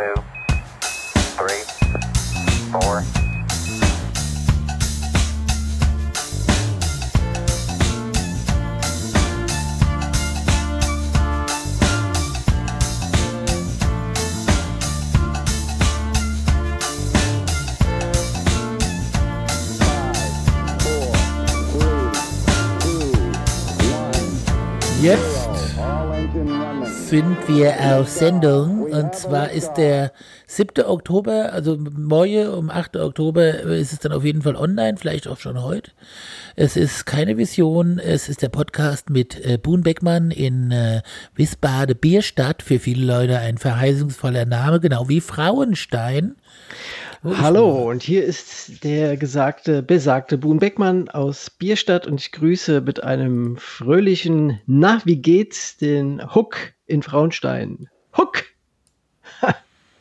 two, sind wir auf Sendung und zwar ist der 7. Oktober, also morgen um 8. Oktober ist es dann auf jeden Fall online, vielleicht auch schon heute. Es ist keine Vision, es ist der Podcast mit äh, Boon Beckmann in äh, Wiesbaden Bierstadt, für viele Leute ein verheißungsvoller Name, genau wie Frauenstein. Hallo, und hier ist der gesagte, besagte Boon Beckmann aus Bierstadt und ich grüße mit einem fröhlichen Na, wie geht's den Huck in Frauenstein? Huck! Ha,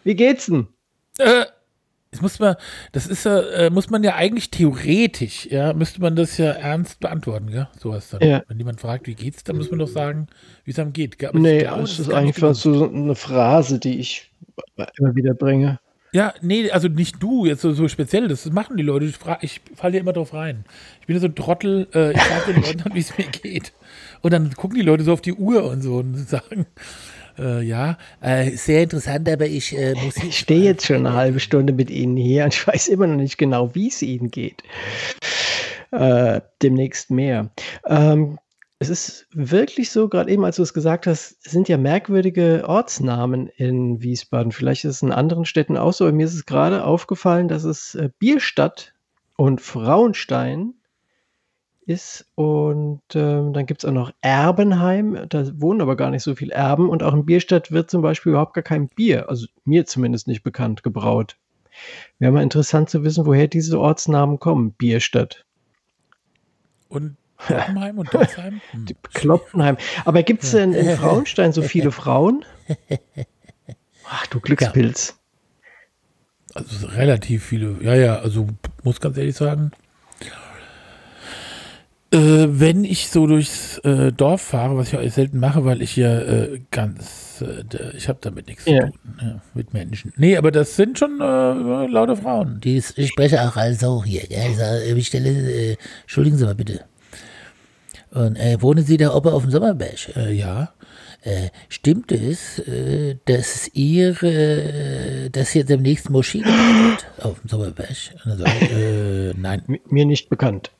wie geht's denn? Äh, das muss man, das ist ja, äh, muss man ja eigentlich theoretisch, ja, müsste man das ja ernst beantworten, ja, sowas dann. Ja. Wenn jemand fragt, wie geht's, dann muss man doch sagen, wie es einem geht. Aber Nee, glaube, das ist fast so eine Phrase, die ich immer wieder bringe. Ja, nee, also nicht du, jetzt so, so speziell, das machen die Leute. Ich, ich falle ja immer drauf rein. Ich bin ja so ein Trottel, äh, ich frage den Leuten wie es mir geht. Und dann gucken die Leute so auf die Uhr und so und sagen, äh, ja, äh, sehr interessant, aber ich äh, muss Ich stehe jetzt schon eine halbe Stunde mit Ihnen hier und ich weiß immer noch nicht genau, wie es Ihnen geht. Äh, demnächst mehr. Ähm, es ist wirklich so, gerade eben, als du es gesagt hast, es sind ja merkwürdige Ortsnamen in Wiesbaden. Vielleicht ist es in anderen Städten auch so, aber mir ist es gerade aufgefallen, dass es äh, Bierstadt und Frauenstein ist. Und ähm, dann gibt es auch noch Erbenheim. Da wohnen aber gar nicht so viele Erben. Und auch in Bierstadt wird zum Beispiel überhaupt gar kein Bier, also mir zumindest nicht bekannt, gebraut. Wäre mal interessant zu wissen, woher diese Ortsnamen kommen. Bierstadt. Und Oppenheim und Dotzheim? Hm. Kloppenheim. Aber gibt es denn in Frauenstein so viele Frauen? Ach du Glückspilz. Also relativ viele, ja, ja, also muss ganz ehrlich sagen, äh, wenn ich so durchs äh, Dorf fahre, was ich auch selten mache, weil ich ja äh, ganz, äh, ich habe damit nichts Ja. zu tun, ja, mit Menschen. Nee, aber das sind schon äh, laute Frauen. Die spreche auch also hier, gell? Ich, sage, ich stelle, äh, entschuldigen Sie mal bitte. Und äh, wohnen Sie da oben auf dem Sommerberg? Äh, ja. Äh, stimmt es, äh, dass ihr, äh, dass jetzt demnächst Moschee gebaut wird auf dem Sommerberg? Äh, nein. M- Mir nicht bekannt.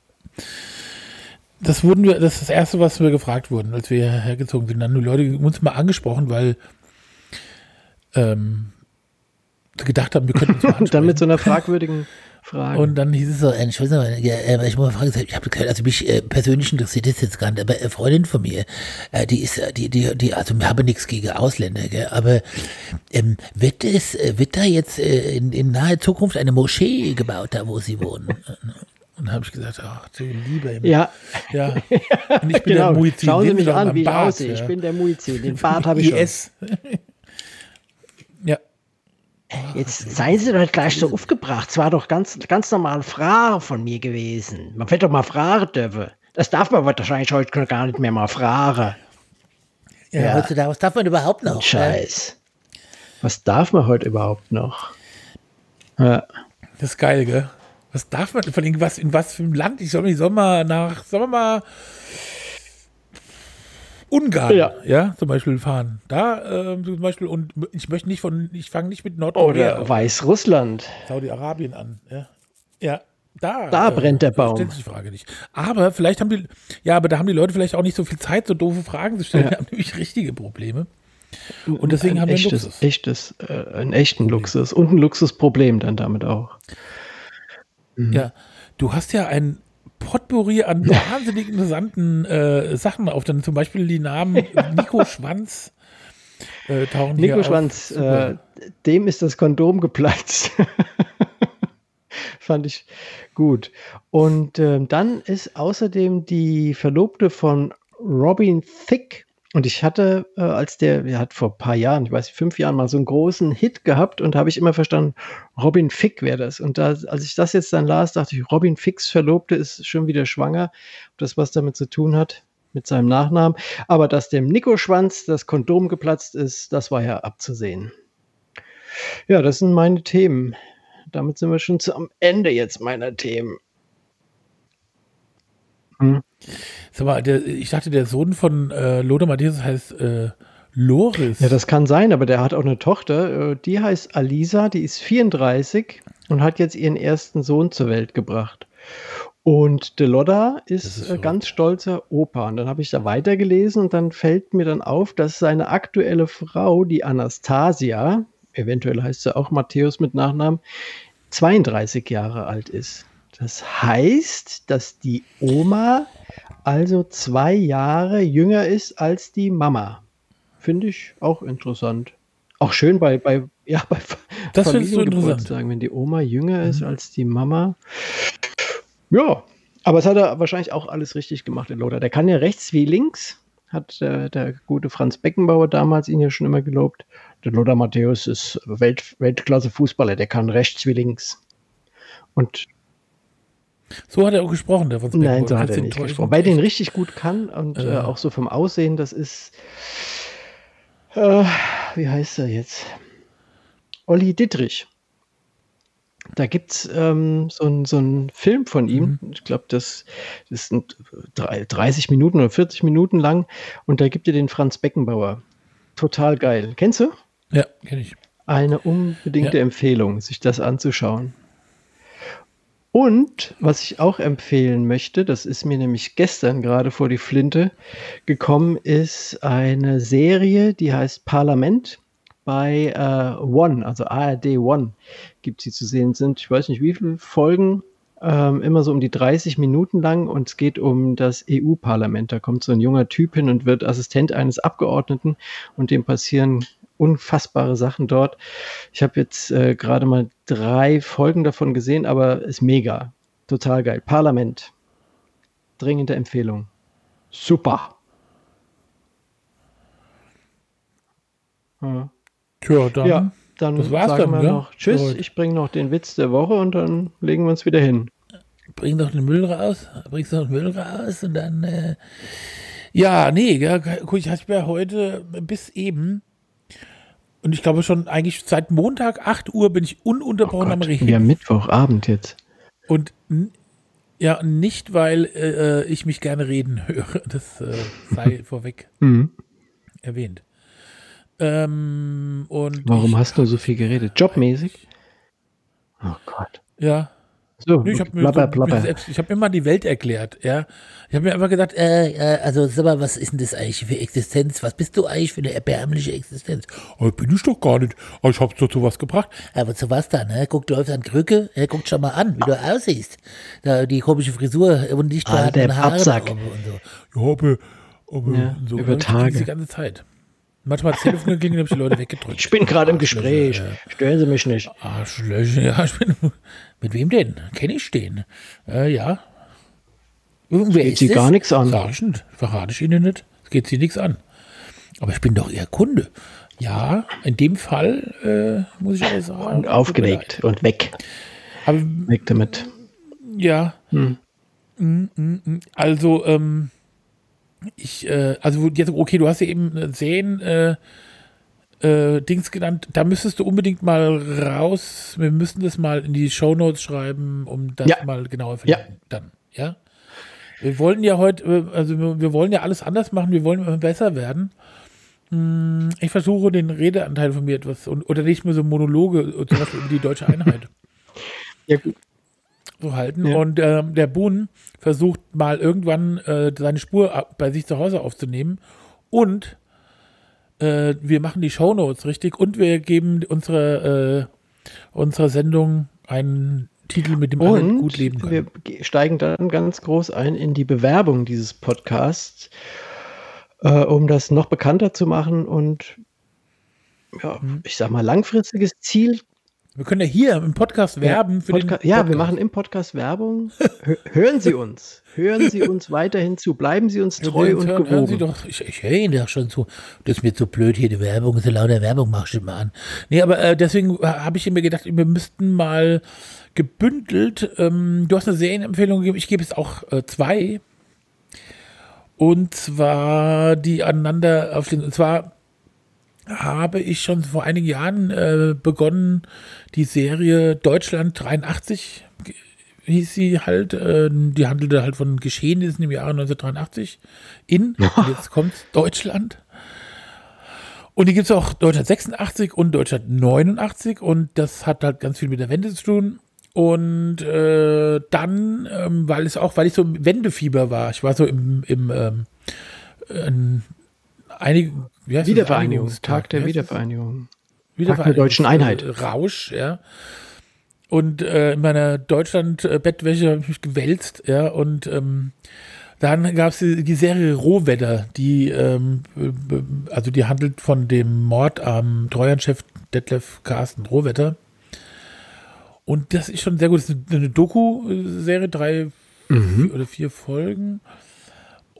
Das wurden wir, das ist das erste, was wir gefragt wurden, als wir hergezogen sind. Dann haben die Leute uns mal angesprochen, weil ähm, sie gedacht haben, wir könnten uns mal Und dann mit so ansprechen. einer fragwürdigen Frage. Und dann hieß es so, Entschuldigung, ja, äh, ich muss mal fragen, ich habe also mich äh, persönlich interessiert das jetzt gar nicht, aber eine Freundin von mir, äh, die ist, die, die, die, also wir haben nichts gegen Ausländer, gell, aber ähm, wird es, äh, wird da jetzt in, in naher Zukunft eine Moschee gebaut, da wo sie wohnen? Und dann habe ich gesagt, ach du lieber Himmel. ja, Ja. Und ich bin genau. der Muizin. Schauen Sie mich an, wie ich Bart, aussehe. ja. Ich bin der Muizin. Den Bart habe ich schon. IS. ja. Jetzt seien Sie doch nicht gleich so aufgebracht. Es war doch ganz, ganz normal Frage von mir gewesen. Man wird doch mal fragen dürfen. Das darf man wahrscheinlich heute gar nicht mehr mal fragen. Ja, Ja. heutzutage, was darf man überhaupt noch? Scheiß. Was darf man heute überhaupt noch? Ja. Das ist geil, gell? Was darf man, vor allem, was, in was für einem Land? Ich soll, ich soll mal nach, sagen wir mal, Ungarn, ja, Ja. zum Beispiel fahren. Da ähm, zum Beispiel, und ich möchte nicht von, ich fange nicht mit Nordkorea, Oder Weißrussland. Saudi-Arabien an. Ja, ja da. Da brennt der Baum. Stellt sich die Frage nicht. Aber vielleicht haben die, ja, aber da haben die Leute vielleicht auch nicht so viel Zeit, so doofe Fragen zu stellen. Ja. Die haben nämlich richtige Probleme. Und deswegen ein haben wir echtes, Luxus. echtes, äh, einen echten Luxus. Und ein Luxusproblem dann damit auch. Ja, du hast ja ein Potpourri an wahnsinnig interessanten äh, Sachen auf. Dann zum Beispiel die Namen Nico Schwanz äh, tauchen Nico. Schwanz, äh, dem ist das Kondom geplatzt. Fand ich gut. Und ähm, dann ist außerdem die Verlobte von Robin Thicke. Und ich hatte, äh, als der, der hat vor ein paar Jahren, ich weiß nicht, fünf Jahren mal so einen großen Hit gehabt und habe ich immer verstanden, Robin Fick wäre das. Und da, als ich das jetzt dann las, dachte ich, Robin Ficks Verlobte ist schon wieder schwanger. Ob das was damit zu tun hat, mit seinem Nachnamen. Aber dass dem Nico Schwanz das Kondom geplatzt ist, das war ja abzusehen. Ja, das sind meine Themen. Damit sind wir schon am Ende jetzt meiner Themen. Hm. Sag mal, der, ich dachte, der Sohn von äh, Lothar Matthäus heißt äh, Loris. Ja, das kann sein, aber der hat auch eine Tochter, äh, die heißt Alisa, die ist 34 und hat jetzt ihren ersten Sohn zur Welt gebracht. Und Delodda ist, ist äh, ganz stolzer Opa. Und dann habe ich da weitergelesen und dann fällt mir dann auf, dass seine aktuelle Frau, die Anastasia, eventuell heißt sie auch Matthäus mit Nachnamen, 32 Jahre alt ist. Das heißt, dass die Oma also zwei Jahre jünger ist als die Mama. Finde ich auch interessant. Auch schön bei, bei, ja, bei das interessant. wenn die Oma jünger ist mhm. als die Mama. Ja, aber es hat er wahrscheinlich auch alles richtig gemacht, der Lothar. Der kann ja rechts wie links, hat der, der gute Franz Beckenbauer damals ihn ja schon immer gelobt. Der Lothar Matthäus ist Welt, Weltklasse-Fußballer, der kann rechts wie links. Und so hat er auch gesprochen, der Franz Beckenbauer. Nein, so hat er nicht gesprochen. Weil den richtig gut kann und äh. Äh, auch so vom Aussehen, das ist, äh, wie heißt er jetzt? Olli Dittrich. Da gibt es ähm, so einen so Film von ihm, mhm. ich glaube, das, das sind 30 Minuten oder 40 Minuten lang und da gibt er den Franz Beckenbauer. Total geil. Kennst du? Ja, kenne ich. Eine unbedingte ja. Empfehlung, sich das anzuschauen. Und was ich auch empfehlen möchte, das ist mir nämlich gestern gerade vor die Flinte gekommen, ist eine Serie, die heißt Parlament bei äh, One, also ARD One, gibt sie zu sehen. Sind, ich weiß nicht, wie viele Folgen, ähm, immer so um die 30 Minuten lang und es geht um das EU-Parlament. Da kommt so ein junger Typ hin und wird Assistent eines Abgeordneten und dem passieren unfassbare Sachen dort. Ich habe jetzt äh, gerade mal drei Folgen davon gesehen, aber ist mega. Total geil. Parlament. Dringende Empfehlung. Super. Ja. Tja, dann, ja, dann das war's sagen dann, wir ja? noch Tschüss. Gut. Ich bringe noch den Witz der Woche und dann legen wir uns wieder hin. Bring doch den Müll raus. Bringst doch den Müll raus und dann. Äh, ja, nee, ja, guck, ich habe ja heute bis eben und ich glaube schon eigentlich seit Montag 8 Uhr bin ich ununterbrochen oh am Reden. Ja, Mittwochabend jetzt. Und ja, nicht, weil äh, ich mich gerne reden höre. Das äh, sei vorweg mhm. erwähnt. Ähm, und Warum hast du so viel geredet? Jobmäßig? Oh Gott. Ja. So, ich habe mir, so, hab mir mal die Welt erklärt, ja. Ich habe mir einfach gedacht, äh, äh, also sag mal, was ist denn das eigentlich für Existenz? Was bist du eigentlich für eine erbärmliche Existenz? Oh, bin ich doch gar nicht. Aber ich habe dazu was gebracht. Aber zu was dann? Ne? Guck, du läufst an Krücke, ja, guck schon mal an, wie du aussiehst. Da, die komische Frisur und nicht ah, der Haare Absack. Und so. Ja, aber, aber ja, so über Tage. die ganze Zeit. Manchmal hat das Telefon geklingelt und habe ich die Leute weggedrückt. Ich bin gerade im Gespräch. Stören Sie mich nicht. Arschlöcher, ja, ich bin. Mit wem denn? Kenne ich den? Äh, ja. Irgendwer geht ist Sie es? gar nichts an. Sag ich nicht. Verrate ich Ihnen nicht. Es geht Sie nichts an. Aber ich bin doch Ihr Kunde. Ja, in dem Fall äh, muss ich auch sagen. Und aufgelegt und weg. Aber, weg damit. Ja. Hm. Mm, mm, mm. Also, ähm, ich, äh, also jetzt, okay, du hast ja eben Sehen, äh, äh, Dings genannt, da müsstest du unbedingt mal raus, wir müssen das mal in die Shownotes schreiben, um das ja. mal genauer zu ja. dann, ja. Wir wollen ja heute, äh, also wir wollen ja alles anders machen, wir wollen immer besser werden. Hm, ich versuche den Redeanteil von mir etwas, oder nicht mehr so Monologe, zum Beispiel über die deutsche Einheit. Ja, gut zu halten. Ja. Und ähm, der Boon versucht mal irgendwann äh, seine Spur bei sich zu Hause aufzunehmen. Und äh, wir machen die Shownotes richtig und wir geben unsere, äh, unserer Sendung einen Titel, mit dem alle gut leben können. Wir steigen dann ganz groß ein in die Bewerbung dieses Podcasts, äh, um das noch bekannter zu machen und ja, mhm. ich sag mal, langfristiges Ziel wir können ja hier im Podcast werben ja, für Podca den Podcast. Ja, wir machen im Podcast Werbung. hören Sie uns. Hören Sie uns weiterhin zu. Bleiben Sie uns treu und hören, gewogen. Hören Sie doch, ich, ich höre Ihnen doch schon zu. Das ist mir zu blöd hier, die Werbung. So lauter Werbung machst du immer an. Nee, aber äh, deswegen habe ich mir gedacht, wir müssten mal gebündelt, ähm, du hast eine Serienempfehlung gegeben, ich gebe es auch äh, zwei. Und zwar die aneinander auf den, und zwar habe ich schon vor einigen Jahren äh, begonnen, die Serie Deutschland 83 hieß sie halt, äh, die handelte halt von Geschehnissen im Jahre 1983 in, und jetzt kommt Deutschland. Und die gibt es auch Deutschland 86 und Deutschland 89 und das hat halt ganz viel mit der Wende zu tun. Und äh, dann, ähm, weil es auch, weil ich so im Wendefieber war, ich war so im, im ähm, in einigen, wie heißt Wiedervereinigung, Tag der Wiedervereinigung. Wiedervereinigung. Tag der deutschen Einheit. Rausch, ja. Und äh, in meiner Deutschland-Bettwäsche habe ich mich gewälzt, ja, und ähm, dann gab es die, die, Serie Rohwedder, die, ähm, also die handelt von dem Mord am Treuhandchef Detlef Carsten Rohwetter. Und das ist schon sehr gut. Das ist eine Doku-Serie, drei mhm. oder vier Folgen.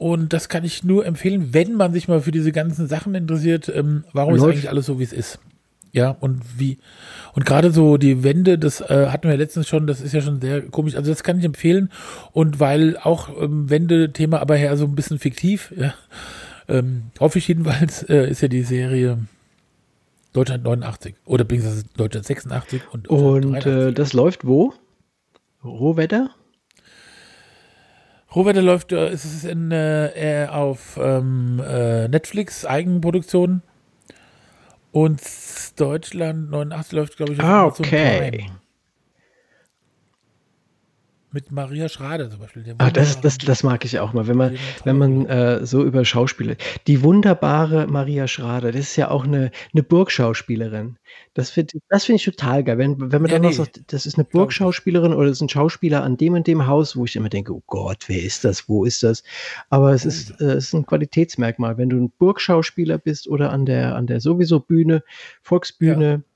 Und das kann ich nur empfehlen, wenn man sich mal für diese ganzen Sachen interessiert. Ähm, warum Läuft. ist eigentlich alles so, wie es ist? Ja, und wie, und gerade so die Wände, das äh, hatten wir letztens schon, das ist ja schon sehr komisch. Also das kann ich empfehlen. Und weil auch ähm, Wände-Thema aber her so ein bisschen fiktiv, ja, ähm, hoffe ich jedenfalls, äh, ist ja die Serie Deutschland 89 oder beziehungsweise Deutschland 86 und Und äh, das läuft wo? Rohwetter? Rohwetter läuft, äh, ist es in, äh, auf ähm, äh, Netflix Eigenproduktion und Deutschland 89 läuft, glaube ich, auf ah, okay. Prime. Mit Maria Schrader zum Beispiel. Ah, das, das, das mag ich auch mal, wenn man, wenn man äh, so über Schauspieler. Die wunderbare Maria Schrader, das ist ja auch eine, eine Burgschauspielerin. Das finde das find ich total geil. Wenn, wenn man ja, dann nee. noch sagt, das ist eine Burgschauspielerin oder das ist ein Schauspieler an dem und dem Haus, wo ich immer denke, oh Gott, wer ist das? Wo ist das? Aber es ist, äh, es ist ein Qualitätsmerkmal. Wenn du ein Burgschauspieler bist oder an der, an der sowieso Bühne, Volksbühne, ja,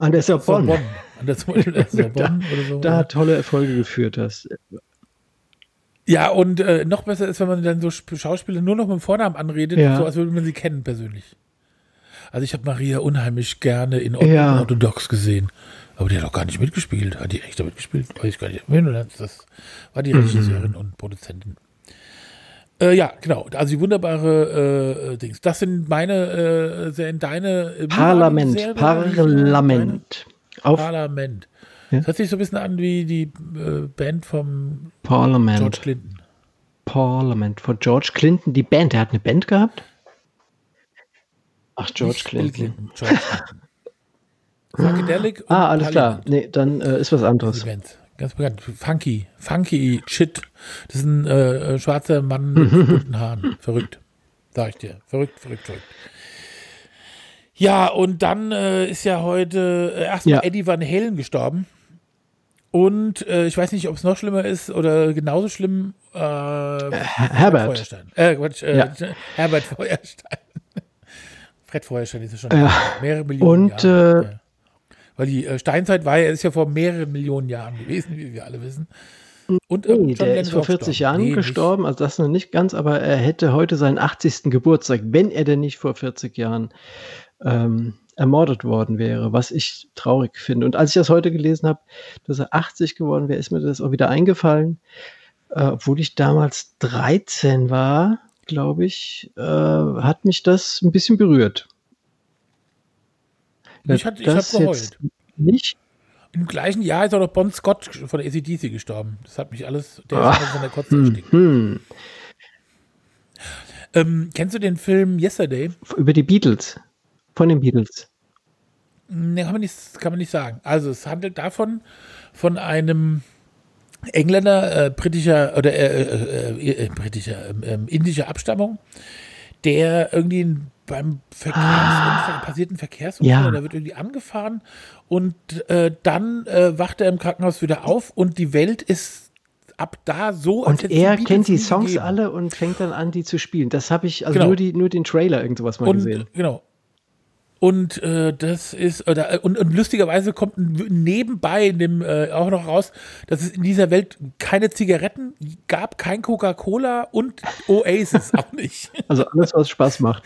an der Sorbonne. Sorbonne. An der, Sorbonne da, oder so. Da tolle Erfolge geführt hast. Ja, und äh, noch besser ist, wenn man dann so Schauspieler nur noch mit dem Vornamen anredet, ja. so als würde man sie kennen persönlich. Also ich habe Maria unheimlich gerne in ja. Orthodox gesehen. Aber die hat auch gar nicht mitgespielt. Hat die echt damit gespielt? Weiß ich gar nicht. Das war die Regisseurin mhm. und Produzentin. Äh, ja, genau. Also die wunderbare äh, Dings. Das sind meine, äh, deine äh, Parlament. Serie, Parlament. Auf Parlament. Ja? Das hört sich so ein bisschen an wie die äh, Band vom Parlament. George Clinton. Parlament von George Clinton. Die Band, der hat eine Band gehabt? Ach, George Clinton. Clinton. George Clinton. Psychedelic ah, alles klar. Nee, dann äh, ist was anderes. Ganz bekannt. Funky. Funky Shit. Das ist ein äh, schwarzer Mann mit bunten Haaren. Verrückt. Sag ich dir. Verrückt, verrückt, verrückt. Ja, und dann äh, ist ja heute äh, erstmal ja. Eddie Van Halen gestorben. Und äh, ich weiß nicht, ob es noch schlimmer ist oder genauso schlimm. Äh, Herbert. Feuerstein. Äh, Quatsch, äh, ja. Herbert Feuerstein. Fred Feuerstein ist ja schon ja. mehrere Millionen Und, Jahre. Weil die äh, Steinzeit war ja, ist ja vor mehreren Millionen Jahren gewesen, wie wir alle wissen. Und äh, nee, der ist vor 40 Jahren nee, gestorben, also das noch nicht ganz, aber er hätte heute seinen 80. Geburtstag, wenn er denn nicht vor 40 Jahren ähm, ermordet worden wäre, was ich traurig finde. Und als ich das heute gelesen habe, dass er 80 geworden wäre, ist mir das auch wieder eingefallen, äh, obwohl ich damals 13 war glaube ich, äh, hat mich das ein bisschen berührt. Ich, hat, ich habe geheult. Nicht. Im gleichen Jahr ist auch noch Bon Scott von der ACDC gestorben. Das hat mich alles, der ah, ist von der Kotze hm, hm. Ähm, kennst du den Film Yesterday? Über die Beatles. Von den Beatles. Ne, kann man nicht, kann man nicht sagen. Also es handelt davon, von einem Engländer, äh, britischer oder äh, äh, äh, äh britischer, ähm, ähm, indischer Abstammung, der irgendwie beim Verkehrsunfall, ah, passierten Verkehrsunfall, ja. da wird irgendwie angefahren und äh, dann wacht er im Krankenhaus wieder auf und die Welt ist ab da so. Und er kennt die Songs gegeben. alle und fängt dann an, die zu spielen. Das habe ich, also genau. nur, die, nur den Trailer irgendwas mal und, gesehen. Genau. Und äh, das ist, oder, und, und lustigerweise kommt nebenbei in dem äh, auch noch raus, dass es in dieser Welt keine Zigaretten gab, kein Coca-Cola und Oasis auch nicht. Also alles, was Spaß macht.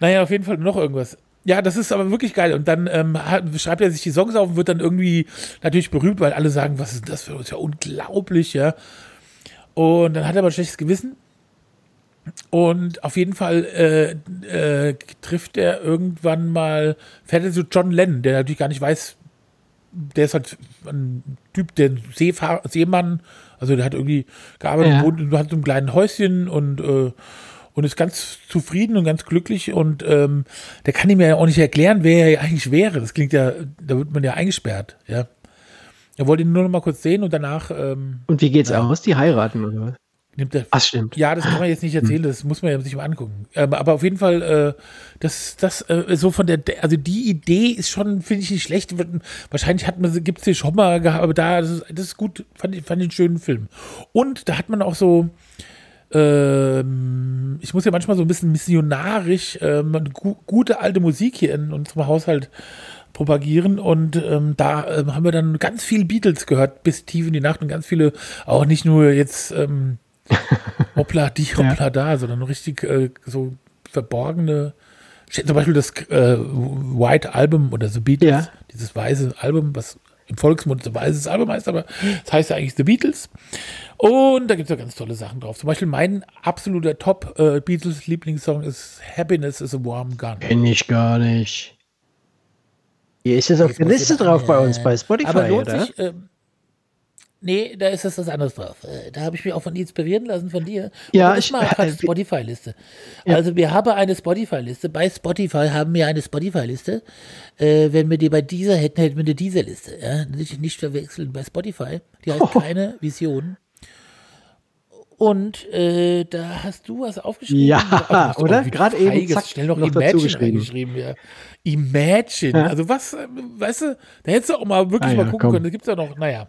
Naja, auf jeden Fall noch irgendwas. Ja, das ist aber wirklich geil. Und dann ähm, schreibt er sich die Songs auf und wird dann irgendwie natürlich berühmt, weil alle sagen, was ist das für uns? Ja, unglaublich, ja. Und dann hat er aber ein schlechtes Gewissen Und auf jeden Fall äh, äh, trifft er irgendwann mal, fährt er zu John Lennon, der natürlich gar nicht weiß, der ist halt ein Typ, der Seefahr Seemann, also der hat irgendwie gearbeitet, Ja. wohnt, hat so ein kleines Häuschen und, äh, und ist ganz zufrieden und ganz glücklich und ähm, der kann ihm ja auch nicht erklären, wer er eigentlich wäre. Das klingt ja, da wird man ja eingesperrt, ja. Er wollte ihn nur noch mal kurz sehen und danach ähm, Und wie geht's aus? Die heiraten oder was? Nimmt er Ach, stimmt. ja, das kann man jetzt nicht erzählen, das muss man ja sich mal angucken. Ähm, aber auf jeden Fall, äh, das, das, äh, so von der, also die Idee ist schon, finde ich nicht schlecht. Wahrscheinlich hat man, gibt es die schon mal gehabt, aber da, das ist, das ist gut, fand ich, fand ich einen schönen Film. Und da hat man auch so, ähm, ich muss ja manchmal so ein bisschen missionarisch ähm, gu gute alte Musik hier in unserem Haushalt propagieren und ähm, da ähm, haben wir dann ganz viel Beatles gehört bis tief in die Nacht und ganz viele auch nicht nur jetzt ähm, hoppla die hoppla da, sondern richtig äh, so verborgene zum Beispiel das äh, White Album oder The Beatles, Ja. dieses weiße Album, was im Volksmund so weißes Album heißt, aber es heißt ja eigentlich The Beatles. Und da gibt es ja ganz tolle Sachen drauf. Zum Beispiel mein absoluter Top-Beatles-Lieblingssong ist Happiness is a Warm Gun. Kenn ich gar nicht. Hier ist es auf der Liste drauf bei uns äh, bei Spotify, Aber lohnt oder? sich, ähm, nee, da ist es was anderes drauf. Äh, Da habe ich mich auch von dir inspirieren lassen, von dir. Ja, Und ich- mal äh, Spotify-Liste. Also wir haben eine Spotify-Liste. Bei Spotify haben wir eine Spotify-Liste. Äh, wenn wir die bei dieser hätten, hätten wir eine dieser Liste. Ja? Nicht, nicht verwechseln bei Spotify. Die heißt keine Vision. Und äh, da hast du was aufgeschrieben. Ja, hast oder? Gerade eben, zack, schnell noch, noch Imagine geschrieben. geschrieben. Ja. Imagine. Ja. Also was, äh, weißt du, da hättest du auch mal wirklich Ah ja, mal gucken komm. können. Da gibt es ja noch, naja.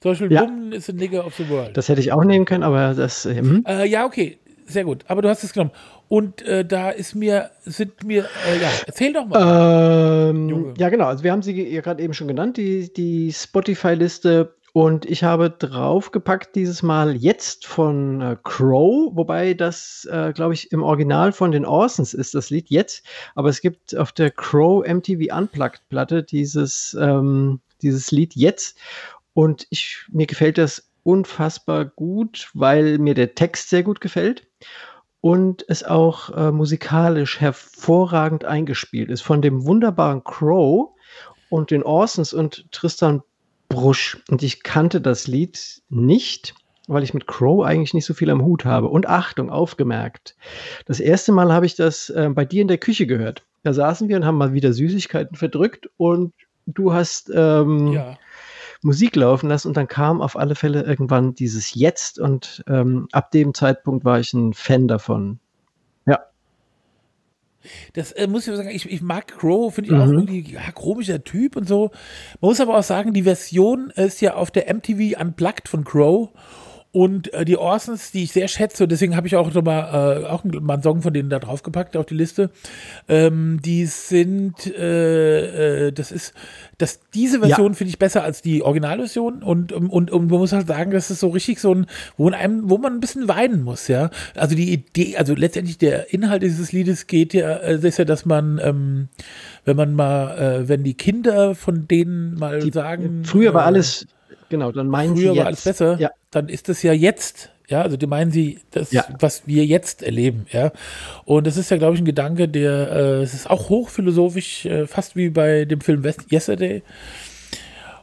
Zum Beispiel Ja. Woman is a Nigger of the World. Das hätte ich auch nehmen können, aber das. äh, Hm? Äh, ja, okay, sehr gut. Aber du hast es genommen. Und äh, da ist mir, sind mir, äh, ja, erzähl doch mal. Ähm, ja, genau. Also wir haben sie ja gerade eben schon genannt, die, die Spotify-Liste. Und ich habe draufgepackt dieses Mal jetzt von äh, Crow, wobei das, äh, glaube ich, im Original von den Orsons ist, das Lied jetzt. Aber es gibt auf der Crow MTV Unplugged-Platte dieses, ähm, dieses Lied jetzt. Und ich, mir gefällt das unfassbar gut, weil mir der Text sehr gut gefällt und es auch äh, musikalisch hervorragend eingespielt ist von dem wunderbaren Crow und den Orsons und Tristan Brusch. Und ich kannte das Lied nicht, weil ich mit Crow eigentlich nicht so viel am Hut habe. Und Achtung, aufgemerkt. Das erste Mal habe ich das äh, bei dir in der Küche gehört. Da saßen wir und haben mal wieder Süßigkeiten verdrückt und du hast ähm, ja. Musik laufen lassen und dann kam auf alle Fälle irgendwann dieses Jetzt und ähm, ab dem Zeitpunkt war ich ein Fan davon. Ja, Das äh, muss ich sagen, ich, ich mag Crow, finde ich auch Mhm. irgendwie ja, komischer Typ und so. Man muss aber auch sagen, die Version ist ja auf der MTV Unplugged von Crow. Und äh, die Orsons, die ich sehr schätze, und deswegen habe ich auch noch mal, äh, auch mal einen Song von denen da draufgepackt auf die Liste. Ähm, die sind, äh, äh, das ist, das, diese Version finde ich besser als die Originalversion. Und, und, und, und man muss halt sagen, das ist so richtig so ein, wo, in einem, wo man ein bisschen weinen muss, ja. Also die Idee, also letztendlich der Inhalt dieses Liedes geht ja, äh, ist ja, dass man, ähm, wenn man mal, äh, wenn die Kinder von denen mal die, sagen. früher war äh, alles, genau, dann meinen sie früher jetzt. war alles besser, Ja, dann ist das ja jetzt. Ja, also die meinen sie, das, Ja. was wir jetzt erleben, ja. Und das ist ja, glaube ich, ein Gedanke, der, äh, es ist auch hochphilosophisch, äh, fast wie bei dem Film West Yesterday.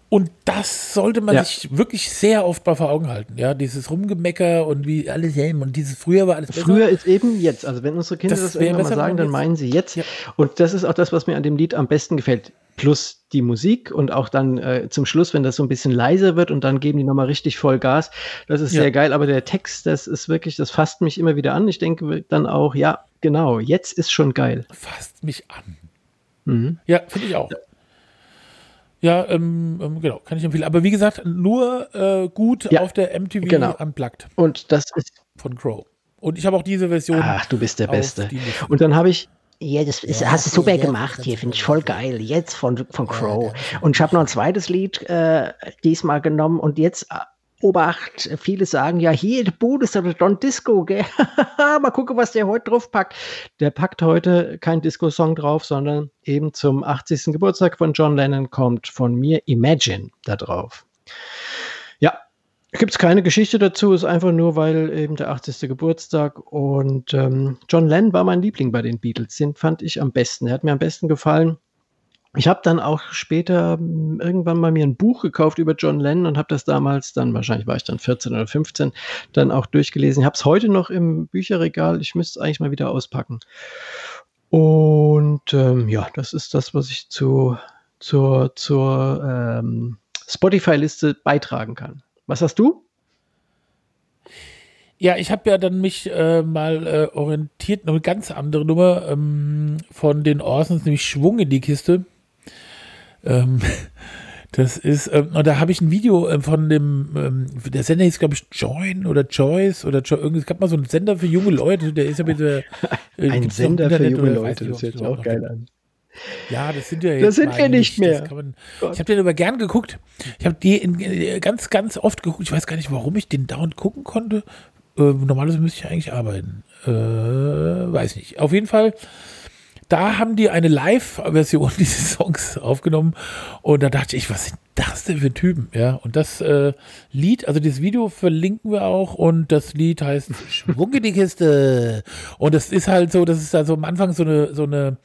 Und das sollte man Ja. sich wirklich sehr oft mal vor Augen halten, ja. Dieses Rumgemecker und wie alles helm und dieses früher war alles besser. früher ist eben jetzt. Also wenn unsere Kinder Das das, irgendwann mal sagen, dann meinen sie jetzt. Ja. Und das ist auch das, was mir an dem Lied am besten gefällt. Plus die Musik und auch dann äh, zum Schluss, wenn das so ein bisschen leiser wird und dann geben die nochmal richtig voll Gas. Das ist Ja. sehr geil. Aber der Text, das ist wirklich, das fasst mich immer wieder an. Ich denke dann auch, ja, genau, jetzt ist schon geil. Fasst mich an. Mhm. Ja, finde ich auch. Ja, ähm, ähm, genau, kann ich empfehlen. Aber wie gesagt, nur äh, gut Ja, auf der MTV genau. Unplugged Und das ist, von Crow. Und ich habe auch diese Version. ach, du bist der Beste. Und dann habe ich, Ja, das ist, Ja, hast du super ja, gemacht hier, finde ich voll geil. Jetzt von, von Crow. und ich habe noch ein zweites Lied äh, diesmal genommen und jetzt äh, Obacht, viele sagen ja, hier, der Bude ist der Don Disco, gell? Mal gucken, was der heute drauf packt. der packt heute kein Disco-Song drauf, sondern eben zum 80. Geburtstag von John Lennon kommt von mir Imagine da drauf. Ja, Gibt es keine Geschichte dazu, ist einfach nur, weil eben der 80. Geburtstag und ähm, John Lennon war mein Liebling bei den Beatles. Den fand ich am besten. Er hat mir am besten gefallen. Ich habe dann auch später hm, irgendwann mal mir ein Buch gekauft über John Lennon und habe das damals dann, wahrscheinlich war ich dann 14 oder 15, dann auch durchgelesen. Ich habe es heute noch im Bücherregal. Ich müsste es eigentlich mal wieder auspacken. Und ähm, ja, das ist das, was ich zu, zur, zur ähm, Spotify-Liste beitragen kann. Was hast du? Ja, ich habe ja dann mich äh, mal äh, orientiert, noch eine ganz andere Nummer ähm, von den Orsons, nämlich Schwung in die Kiste. Ähm, das ist, ähm, und da habe ich ein Video äh, von dem, ähm, der Sender hieß, glaube ich, Join oder Joyce oder jo irgendwie, es gab mal so einen Sender für junge Leute, der ist ja bitte. Äh, ein Sender für junge Leute, das hört sich auch geil an. Ja, das sind ja jetzt. Das sind wir nicht mehr. Man, ich habe den aber gern geguckt. Ich habe die in, äh, ganz, ganz oft geguckt. Ich weiß gar nicht, warum ich den dauernd gucken konnte. Äh, normalerweise müsste ich eigentlich arbeiten. Äh, weiß nicht. Auf jeden Fall da haben die eine Live-Version dieses Songs aufgenommen und da dachte ich, was sind das denn für Typen? Ja, und das äh, Lied, also das Video verlinken wir auch und das Lied heißt Schwung in die Kiste. Und das ist halt so, das ist also am Anfang so eine, so eine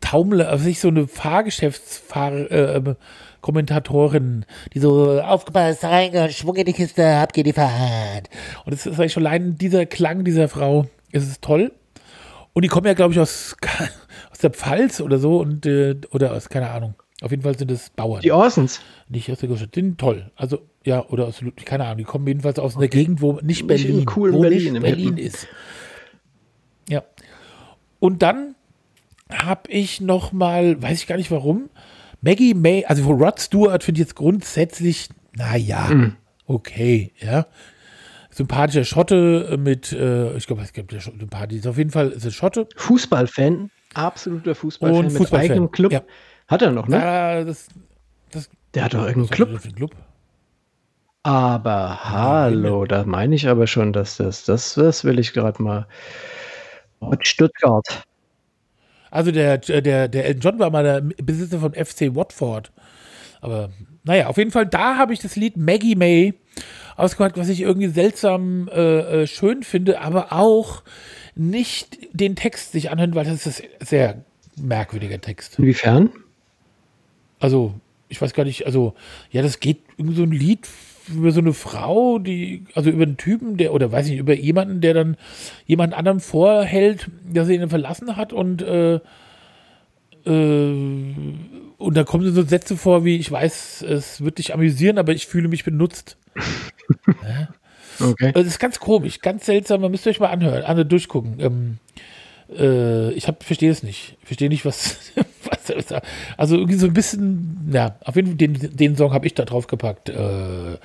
Taumel, also nicht so eine Fahrgeschäftsfahrer, äh, Kommentatorin, die so aufgepasst, rein, Schwung in die Kiste, ab geht die Fahrt. Und das ist eigentlich schon allein dieser Klang dieser Frau, ist es toll. Und die kommen ja, glaube ich, aus, aus der Pfalz oder so und äh, oder aus, keine Ahnung. Auf jeden Fall sind es Bauern. Die Orsons. Nicht aus der Großstadt. Die sind toll. Also, ja, oder aus, keine Ahnung, die kommen jedenfalls aus einer Gegend, wo nicht Berlin, nicht wo Berlin, nicht Berlin ist. Ja. Und dann habe ich noch mal, weiß ich gar nicht warum, Maggie May, also Rod Stewart finde ich jetzt grundsätzlich, naja, mhm. okay, ja sympathischer Schotte mit, äh, ich glaube, es gibt ja sympathisch. Auf jeden Fall ist es Schotte. Fußballfan, absoluter Fußballfan Und mit eigenem Club. Ja. Hat er noch, ne? Ja, das, das, Der hat doch irgendeinen Club. Club. Aber hallo, da meine ich aber schon, dass das, das, das will ich gerade mal. Mit Stuttgart. Also der, der, der Elton John war mal der Besitzer von FC Watford. Aber naja, auf jeden Fall, da habe ich das Lied Maggie May ausgemacht, was ich irgendwie seltsam äh, äh, schön finde, aber auch nicht den Text sich anhören, weil das ist ein sehr merkwürdiger Text. Inwiefern? Also, ich weiß gar nicht, also, ja, das geht irgendwie so ein Lied über so eine Frau, die, also über einen Typen, der, oder weiß ich nicht, über jemanden, der dann jemand anderem vorhält, dass er ihn verlassen hat und äh, äh, und da kommen so Sätze vor wie, ich weiß, es wird dich amüsieren, aber ich fühle mich benutzt. ja? Okay. Das ist ganz komisch, ganz seltsam. Man müsst euch mal anhören, also durchgucken. Ähm, äh, ich verstehe es nicht. Ich verstehe nicht, was, was, Also irgendwie so ein bisschen, ja, auf jeden Fall, den, den Song habe ich da drauf gepackt. Äh,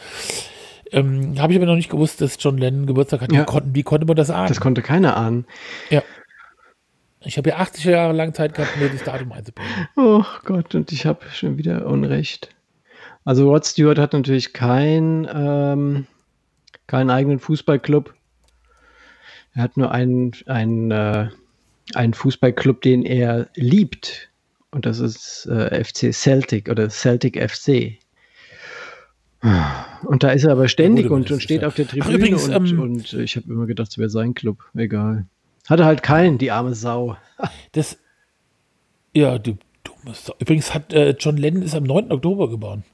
ähm, habe ich aber noch nicht gewusst, dass John Lennon Geburtstag hat. Ja. Wie, konnte, wie konnte man das ahnen? Das konnte keiner ahnen. Ja. Ich habe ja 80 Jahre lang Zeit gehabt, mir das Datum einzubringen. Oh Gott, und ich habe schon wieder Unrecht. Also Rod Stewart hat natürlich kein, ähm, keinen eigenen Fußballclub. Er hat nur einen, einen, äh, einen Fußballclub, den er liebt. Und das ist äh, FC Celtic oder Celtic FC. Und da ist er aber ständig ja, und, und steht auf der Tribüne Ach, übrigens, und, ähm, und ich habe immer gedacht, es wäre sein Club. Egal. Hatte halt keinen, die arme Sau. Das, ja, du dumme Sau. Übrigens hat äh, John Lennon ist am 9. Oktober geboren.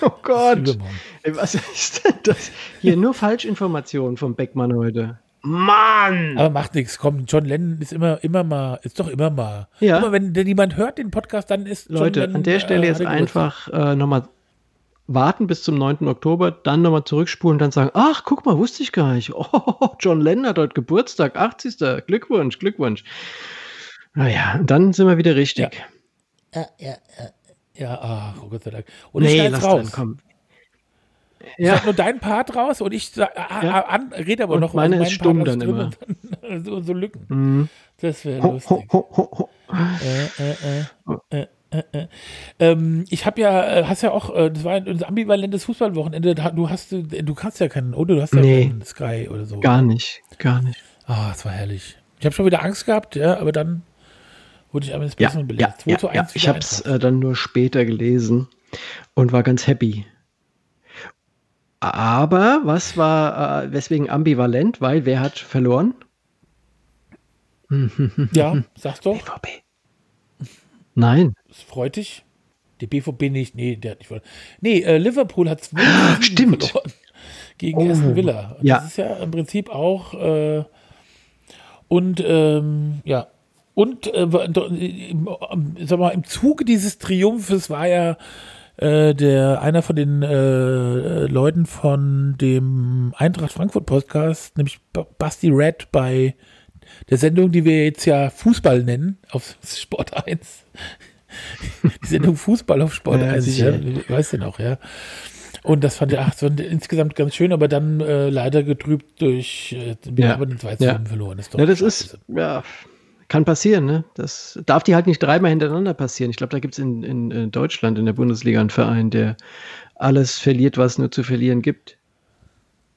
oh Gott. Ey, was ist denn das? Hier nur Falschinformationen vom Beckmann heute. Mann! Aber macht nichts, komm, John Lennon ist immer, immer mal, ist doch immer mal. Ja. Immer wenn denn jemand hört den Podcast, dann ist John Leute, Lennon, an der Stelle äh, jetzt einfach äh, nochmal warten bis zum 9. Oktober, dann nochmal zurückspulen und dann sagen, ach, guck mal, wusste ich gar nicht. Oh, John Lennon hat heute Geburtstag, 80. Glückwunsch, Glückwunsch. Naja, dann sind wir wieder richtig. Ja, ja, ja. Ja, ach, oh Gott sei Dank. Und nee, ich lass raus. Dann. Ja. Ich nur deinen Part raus und ich ja. an, rede aber und noch meine ist stumm dann immer. Dann, so, so, Lücken. Mhm. Das wäre lustig. Ho, ho, ho, äh, äh, äh, äh. Äh, äh. Ähm, ich habe ja, äh, hast ja auch, äh, das war ein, ambivalentes Fußballwochenende. Du hast, du kannst ja keinen, oder du hast ja nee, keinen Sky oder so. Gar nicht, gar nicht. Ah, es war herrlich. Ich habe schon wieder Angst gehabt, ja, aber dann wurde ich eines Besseren ja, belegt. Ja, ja, ja. Ich habe es äh, dann nur später gelesen und war ganz happy. Aber was war, äh, weswegen ambivalent? Weil wer hat verloren? Ja, sag's doch. BVB. Nein. Das freut dich. Die BVB nicht. Nee, der hat nicht verloren. Nee, äh, Liverpool hat zwei stimmt. verloren gegen Oh, Aston Villa. Und ja. Das ist ja im Prinzip auch äh, und ähm, ja und äh, im, im- sag mal, im Zuge dieses Triumphes war ja äh, der einer von den äh, Leuten von dem Eintracht Frankfurt Podcast, nämlich Ba- Basti Red bei der Sendung, die wir jetzt ja Fußball nennen, auf Sport 1. Die Sendung Fußball auf Sport Ja, 1, sicher. ja, weißt du noch, ja. Und das fand ich ach, so insgesamt ganz schön, aber dann äh, leider getrübt durch, äh, wir Ja. haben den 2 zu Ja. 7 verloren. Ist doch Ja, das scheiße. ist, ja, kann passieren, ne? Das darf die halt nicht dreimal hintereinander passieren. Ich glaube, da gibt es in, in, in Deutschland in der Bundesliga einen Verein, der alles verliert, was nur zu verlieren gibt.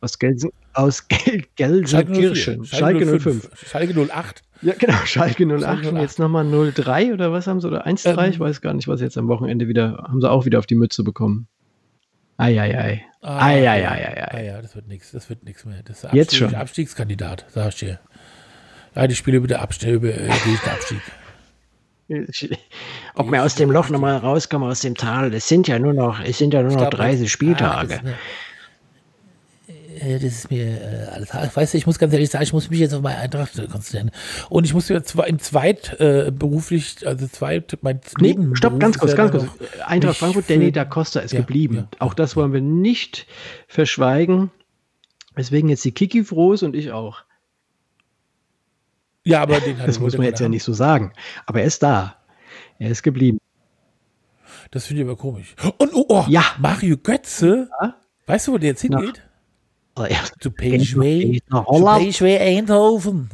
Aus Gelsen, aus Gel Gelsenkirchen. Schalke 05. 05. Schalke 08. Ja, genau, Schalke 08 Schalke und 08. jetzt nochmal 03 oder was haben sie? Oder 1-3? Ähm. ich weiß gar nicht, was jetzt am Wochenende wieder, haben sie auch wieder auf die Mütze bekommen. Eieiei. Ah, Eieieiei. Ah, ja, das wird nichts. Das wird nichts mehr. Das ist Jetzt Abstieg- schon. Abstiegskandidat, sag ich dir. Ja, die spiele über den Abstieg, über äh, Abstieg. Ob wir aus dem Loch nochmal rauskommen, aus dem Tal, es sind ja nur noch, es sind ja nur noch glaub, 30 Ach, Spieltage. das, ist mir, äh, das ist mir äh, alles. Weißt du, ich muss ganz ehrlich sagen, ich muss mich jetzt auf meine Eintracht äh, konzentrieren. Und ich muss mir zwar im Zweit äh, beruflich, also Zweit, mein Nee, stopp, ganz kurz, ganz kurz. Eintracht Frankfurt, Danny da Costa ist Ja, geblieben. ja. Auch das wollen wir nicht verschweigen. Weswegen jetzt die Kiki froh und ich auch. Ja, aber den hat Das muss man jetzt ja nicht so sagen. Aber er ist da. Er ist geblieben. Das finde ich aber komisch. Und oh, oh Ja. Mario Götze, Ja. weißt du, wo der jetzt hingeht? Aber ja, Zu Geht PSV. nach Zu Holland. PSV Eindhoven.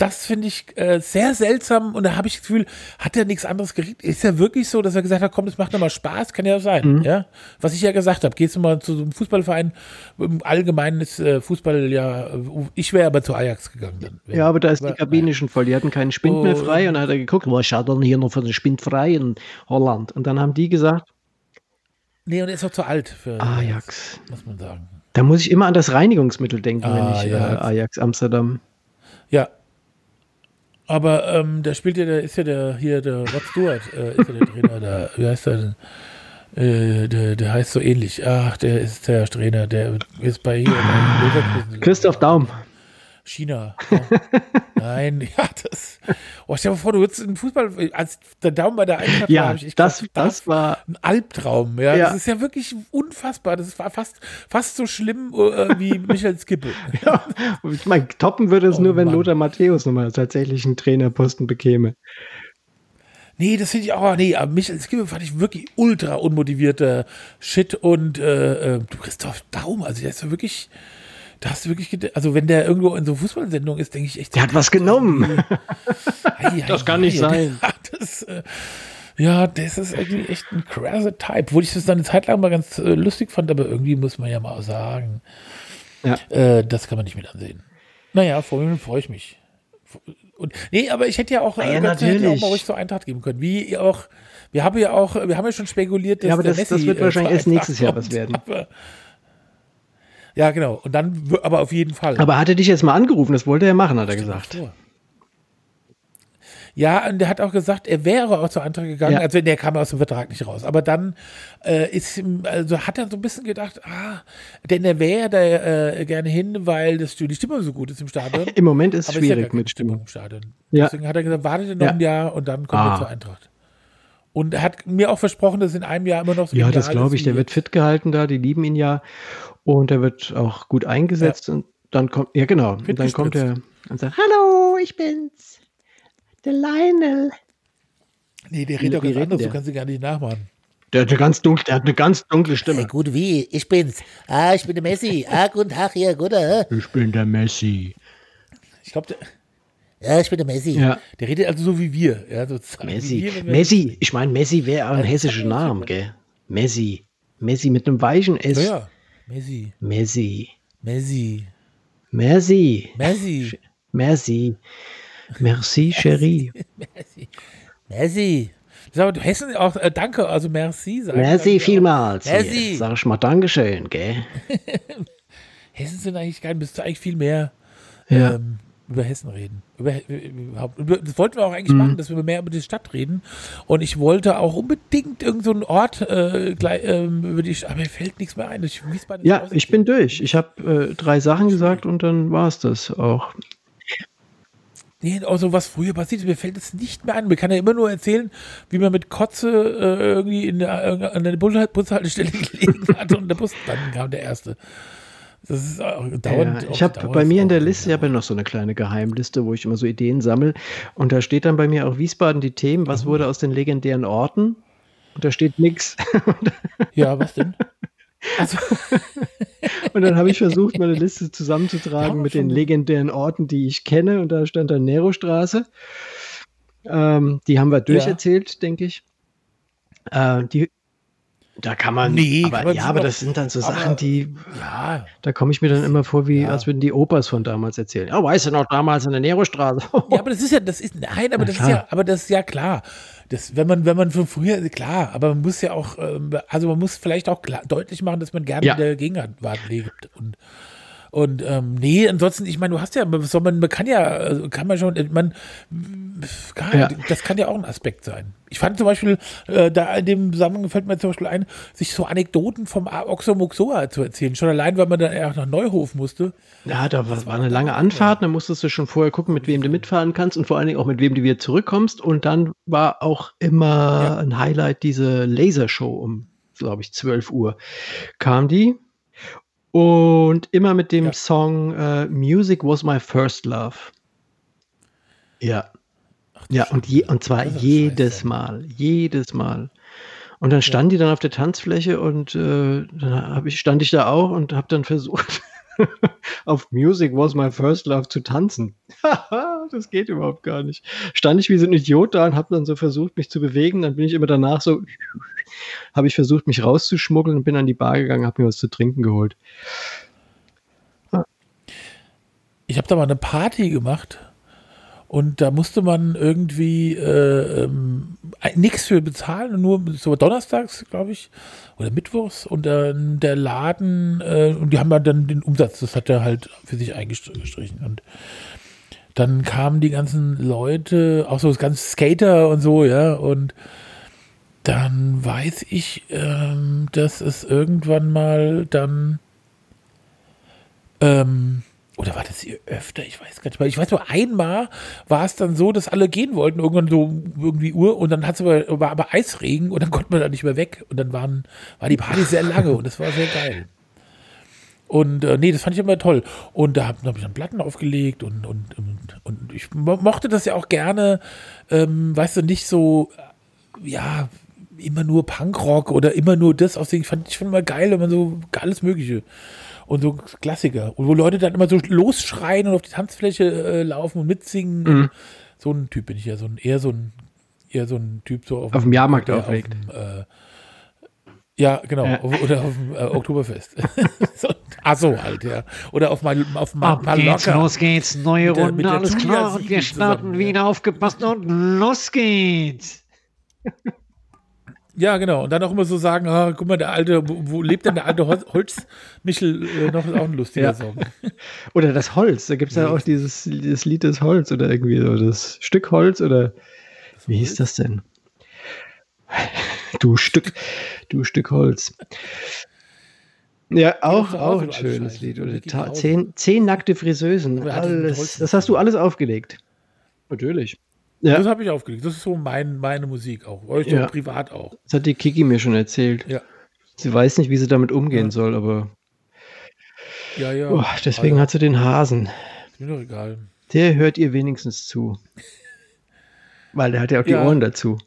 Das finde ich äh, sehr seltsam und da habe ich das Gefühl, hat er nichts anderes gekriegt? Ist ja wirklich so, dass er gesagt hat, komm, das macht nochmal Spaß? Kann ja sein, Mhm. ja? Was ich ja gesagt habe, gehst du mal zu so einem Fußballverein, im Allgemeinen ist äh, Fußball ja, äh, ich wäre aber zu Ajax gegangen dann. Ja, aber da ist die Aber, Kabine schon voll. Die hatten keinen Spind mehr Oh. frei und dann hat er geguckt, was schaut denn hier noch für den Spind frei in Holland? und dann haben die gesagt, Nee, und er ist auch zu alt für Ajax. muss man sagen. Da muss ich immer an das Reinigungsmittel denken, wenn Ah, ich äh. Ajax Amsterdam. Ja. Aber ähm, da spielt ja der, ist ja der hier, der Rod Stewart, äh, ist ja der Trainer da. Wie heißt der denn? Äh, der, der heißt so ähnlich. Ach, der ist der Trainer, der ist bei hier bei. Christoph Daum. China. Ja. Nein, ja, das. Oh, stell dir vor, du würdest in Fußball, als der Daumen bei der Eintracht war, Ja, hab ich echt das, gedacht, das war ein Albtraum. Ja. Ja. Das ist ja wirklich unfassbar. Das war fast, fast so schlimm äh, wie Michael Skippe. Ja, ich meine, toppen würde es Oh nur, wenn Mann. Lothar Matthäus nochmal tatsächlich einen Trainerposten bekäme. Nee, das finde ich auch, nee, aber Michael Skippe fand ich wirklich ultra unmotivierter Shit und äh, äh, du Christoph Daum, also der ist ja wirklich, da hast du wirklich, also wenn der irgendwo in so Fußballsendung ist, denke ich echt. Der hat was genommen. Ei, Das ei, kann nicht ei, sein. der- Das, äh, ja, das ist irgendwie echt ein krasser Type, wo ich das dann eine Zeit lang mal ganz äh, lustig fand, aber irgendwie muss man ja mal sagen, Ja. äh, das kann man nicht mit ansehen. Naja, vor allem freue ich mich. Und, nee, aber ich hätte ja auch, Ja, äh, Götze hätte ja auch mal ruhig zur Eintracht geben können. Wie auch, wir haben ja auch, wir haben ja schon spekuliert, dass Ja, aber der das- das wird äh, wahrscheinlich erst nächstes Jahr was werden. Aber, ja, genau. Und dann, aber auf jeden Fall. Aber hat er dich jetzt mal angerufen? Das wollte er machen, hat er gesagt. Ja, und der hat auch gesagt, er wäre auch zur Eintracht gegangen, Ja. also der kam aus dem Vertrag nicht raus. Aber dann äh, ist also hat er so ein bisschen gedacht, ah, denn er wäre da äh, gerne hin, weil das, die Stimmung so gut ist im Stadion. Im Moment ist es Aber ist ja schwierig mit Stimmung. im Stadion. Ja. Deswegen hat er gesagt, wartet noch Ja. ein Jahr und dann kommt Ah. er zur Eintracht. Und er hat mir auch versprochen, dass in einem Jahr immer noch so Ja, das glaube ich. Der wird fit gehalten da, die lieben ihn ja. Und er wird auch gut eingesetzt. Und dann kommt, ja genau, und dann kommt er und sagt, Hallo, ich bin's. Der Lionel. Nee, der redet Wie ganz anders, der? du kannst ihn gar nicht nachmachen. der hat eine ganz dunkle, der hat eine ganz dunkle Stimme. gut, wie? Ich bin's. Ah, ich bin der Messi. Ah, guten Tag hier, guter. Ich bin der Messi. Ich glaube, der, ja, ich bin der Messi. Ja. Der redet also so wie wir. Ja. Wie Messi. wir, Messi, ich meine, Messi wäre auch ein hessischer Name, gell? Messi. Messi mit einem weichen S. Ja, ja. Messi. Messi. Messi. Merci. Messi. Merci. Merci, Cherie. Messi. Messi. Sag mal, Hessen auch, äh, danke, also merci. sagen Merci vielmals. Merci. Hier. Sag ich mal Dankeschön, gell? Hessen sind eigentlich geil, müsste eigentlich viel mehr Ja. ähm, über Hessen reden. Über, überhaupt. Über- Das wollten wir auch Mhm. eigentlich machen, dass wir mehr über die Stadt reden. Und ich wollte auch unbedingt irgendeinen so einen Ort äh, gleich, ähm, über die Stadt, aber mir fällt nichts mehr ein. Ich, Ja, ich bin durch. Ich habe äh, drei Sachen gesagt und dann war es das auch. Nee, auch so was früher passiert ist, mir fällt es nicht mehr ein. Man kann ja immer nur erzählen, wie man mit Kotze äh, irgendwie in der, an der Bus Bushaltestelle gelegen hat und der Bus dann kam der erste. Das ist auch dauernd. Ja, ich habe bei mir in der Liste, ich habe ja noch so eine kleine Geheimliste, wo ich immer so Ideen sammle. Und da steht dann bei mir auch Wiesbaden die Themen, was wurde aus den legendären Orten? Und da steht nichts. Ja, was denn? Also, Und dann habe ich versucht, meine Liste Ja, zusammenzutragen mit den legendären Orten, die ich kenne. Und da stand dann Nerostraße. Ähm, die haben wir durcherzählt, denke ich. Äh, die, da kann man, Nee, aber, kann man ja, aber das sind dann so aber- Sachen, die, ja, da komme ich mir dann immer vor, wie Ja. als würden die Opas von damals erzählen. Ja, weißt du noch, damals in der Nerostraße. Ja, aber das ist ja, das ist, nein, aber Na das klar. ist ja, aber das ist ja klar. Das, wenn man, wenn man von früher, klar, aber man muss ja auch, ähm, also man muss vielleicht auch klar, deutlich machen, dass man gerne Ja. in der Gegenwart lebt und und ähm, nee, ansonsten, ich meine, du hast ja, man, kann ja, also kann man schon, man, gar, Ja. das kann ja auch ein Aspekt sein. Ich fand zum Beispiel, äh, da in dem Zusammenhang fällt mir zum Beispiel ein, sich so Anekdoten vom Oxomoxoa zu erzählen. Schon allein, weil man dann eher nach Neuhof musste. Ja, da war, war eine lange Anfahrt, da musstest du schon vorher gucken, mit wem du mitfahren kannst und vor allen Dingen auch mit wem du wieder zurückkommst. Und dann war auch immer Ja. ein Highlight diese Lasershow um, glaube ich, 12 Uhr. Kam die und immer mit dem Ja. Song äh, Music Was My First Love. Ja. Ja, und, je, und zwar jedes scheiße. Mal, jedes Mal. Und dann stand die dann auf der Tanzfläche und äh, dann ich, stand ich da auch und habe dann versucht, auf Music Was My First Love zu tanzen. das geht überhaupt gar nicht. Stand ich wie so ein Idiot da und habe dann so versucht, mich zu bewegen. Dann bin ich immer danach so, habe ich versucht, mich rauszuschmuggeln und bin an die Bar gegangen, habe mir was zu trinken geholt. Ich habe da mal eine Party gemacht und da musste man irgendwie äh, ähm, nichts für bezahlen, nur so donnerstags, glaube ich, oder mittwochs. Und dann der Laden äh, und die haben dann den Umsatz, das hat er halt für sich eingestrichen. Und dann kamen die ganzen Leute, auch so das ganze Skater und so, ja, und dann weiß ich, ähm, dass es irgendwann mal dann ähm, oder war das hier öfter? Ich weiß gar nicht mehr. Ich weiß nur, einmal war es dann so, dass alle gehen wollten, irgendwann so irgendwie Uhr und dann hat's aber, war aber Eisregen und dann konnte man da nicht mehr weg und dann waren, war die Party sehr lange und das war sehr geil. Und äh, nee, das fand ich immer toll. Und da habe hab ich dann Platten aufgelegt und, und, und, und ich mo mochte das ja auch gerne, ähm, weißt du, nicht so, äh, ja, immer nur Punkrock oder immer nur das aussehen. Ich fand ich fand immer geil, wenn man so alles Mögliche und so Klassiker. Und wo Leute dann immer so losschreien und auf die Tanzfläche äh, laufen und mitsingen. Mhm. So ein Typ bin ich ja, so ein, eher so ein, eher so ein Typ so auf, Auf dem Jahrmarkt eher auflegt. Auf dem, äh, ja, genau. Ja. Oder auf dem äh, Oktoberfest. so, ach so, halt, ja. Oder auf, Mal, auf Ma Ab geht's, Mallorca. los geht's, neue Mit der- Runde, mit der alles Julia klar und wir starten zusammen, wieder aufgepasst und los geht's. Ja, genau. Und dann auch immer so sagen, ah, guck mal, der alte, wo, lebt denn der alte Hol Holzmichel äh, noch? Ist auch ein lustiger Ja. Song. Oder das Holz, da gibt es ja auch dieses, dieses Lied des Holz oder irgendwie so, das Stück Holz oder wie hieß das denn? Du Stück, du Stück Holz. Ja, auch, auch ein schönes. Lied. Oder zehn, zehn nackte Friseusen. Alles, das hast du alles aufgelegt. Natürlich. Ja, Das habe ich aufgelegt. Das ist so mein, meine Musik auch. Euch Ja. privat auch. das hat die Kiki mir schon erzählt. Ja. Sie weiß nicht, wie sie damit umgehen Ja. soll, aber Ja, ja. oh, deswegen Alter, hat sie den Hasen. Ist mir doch egal. Der hört ihr wenigstens zu. Weil der hat ja auch die Ja. Ohren dazu.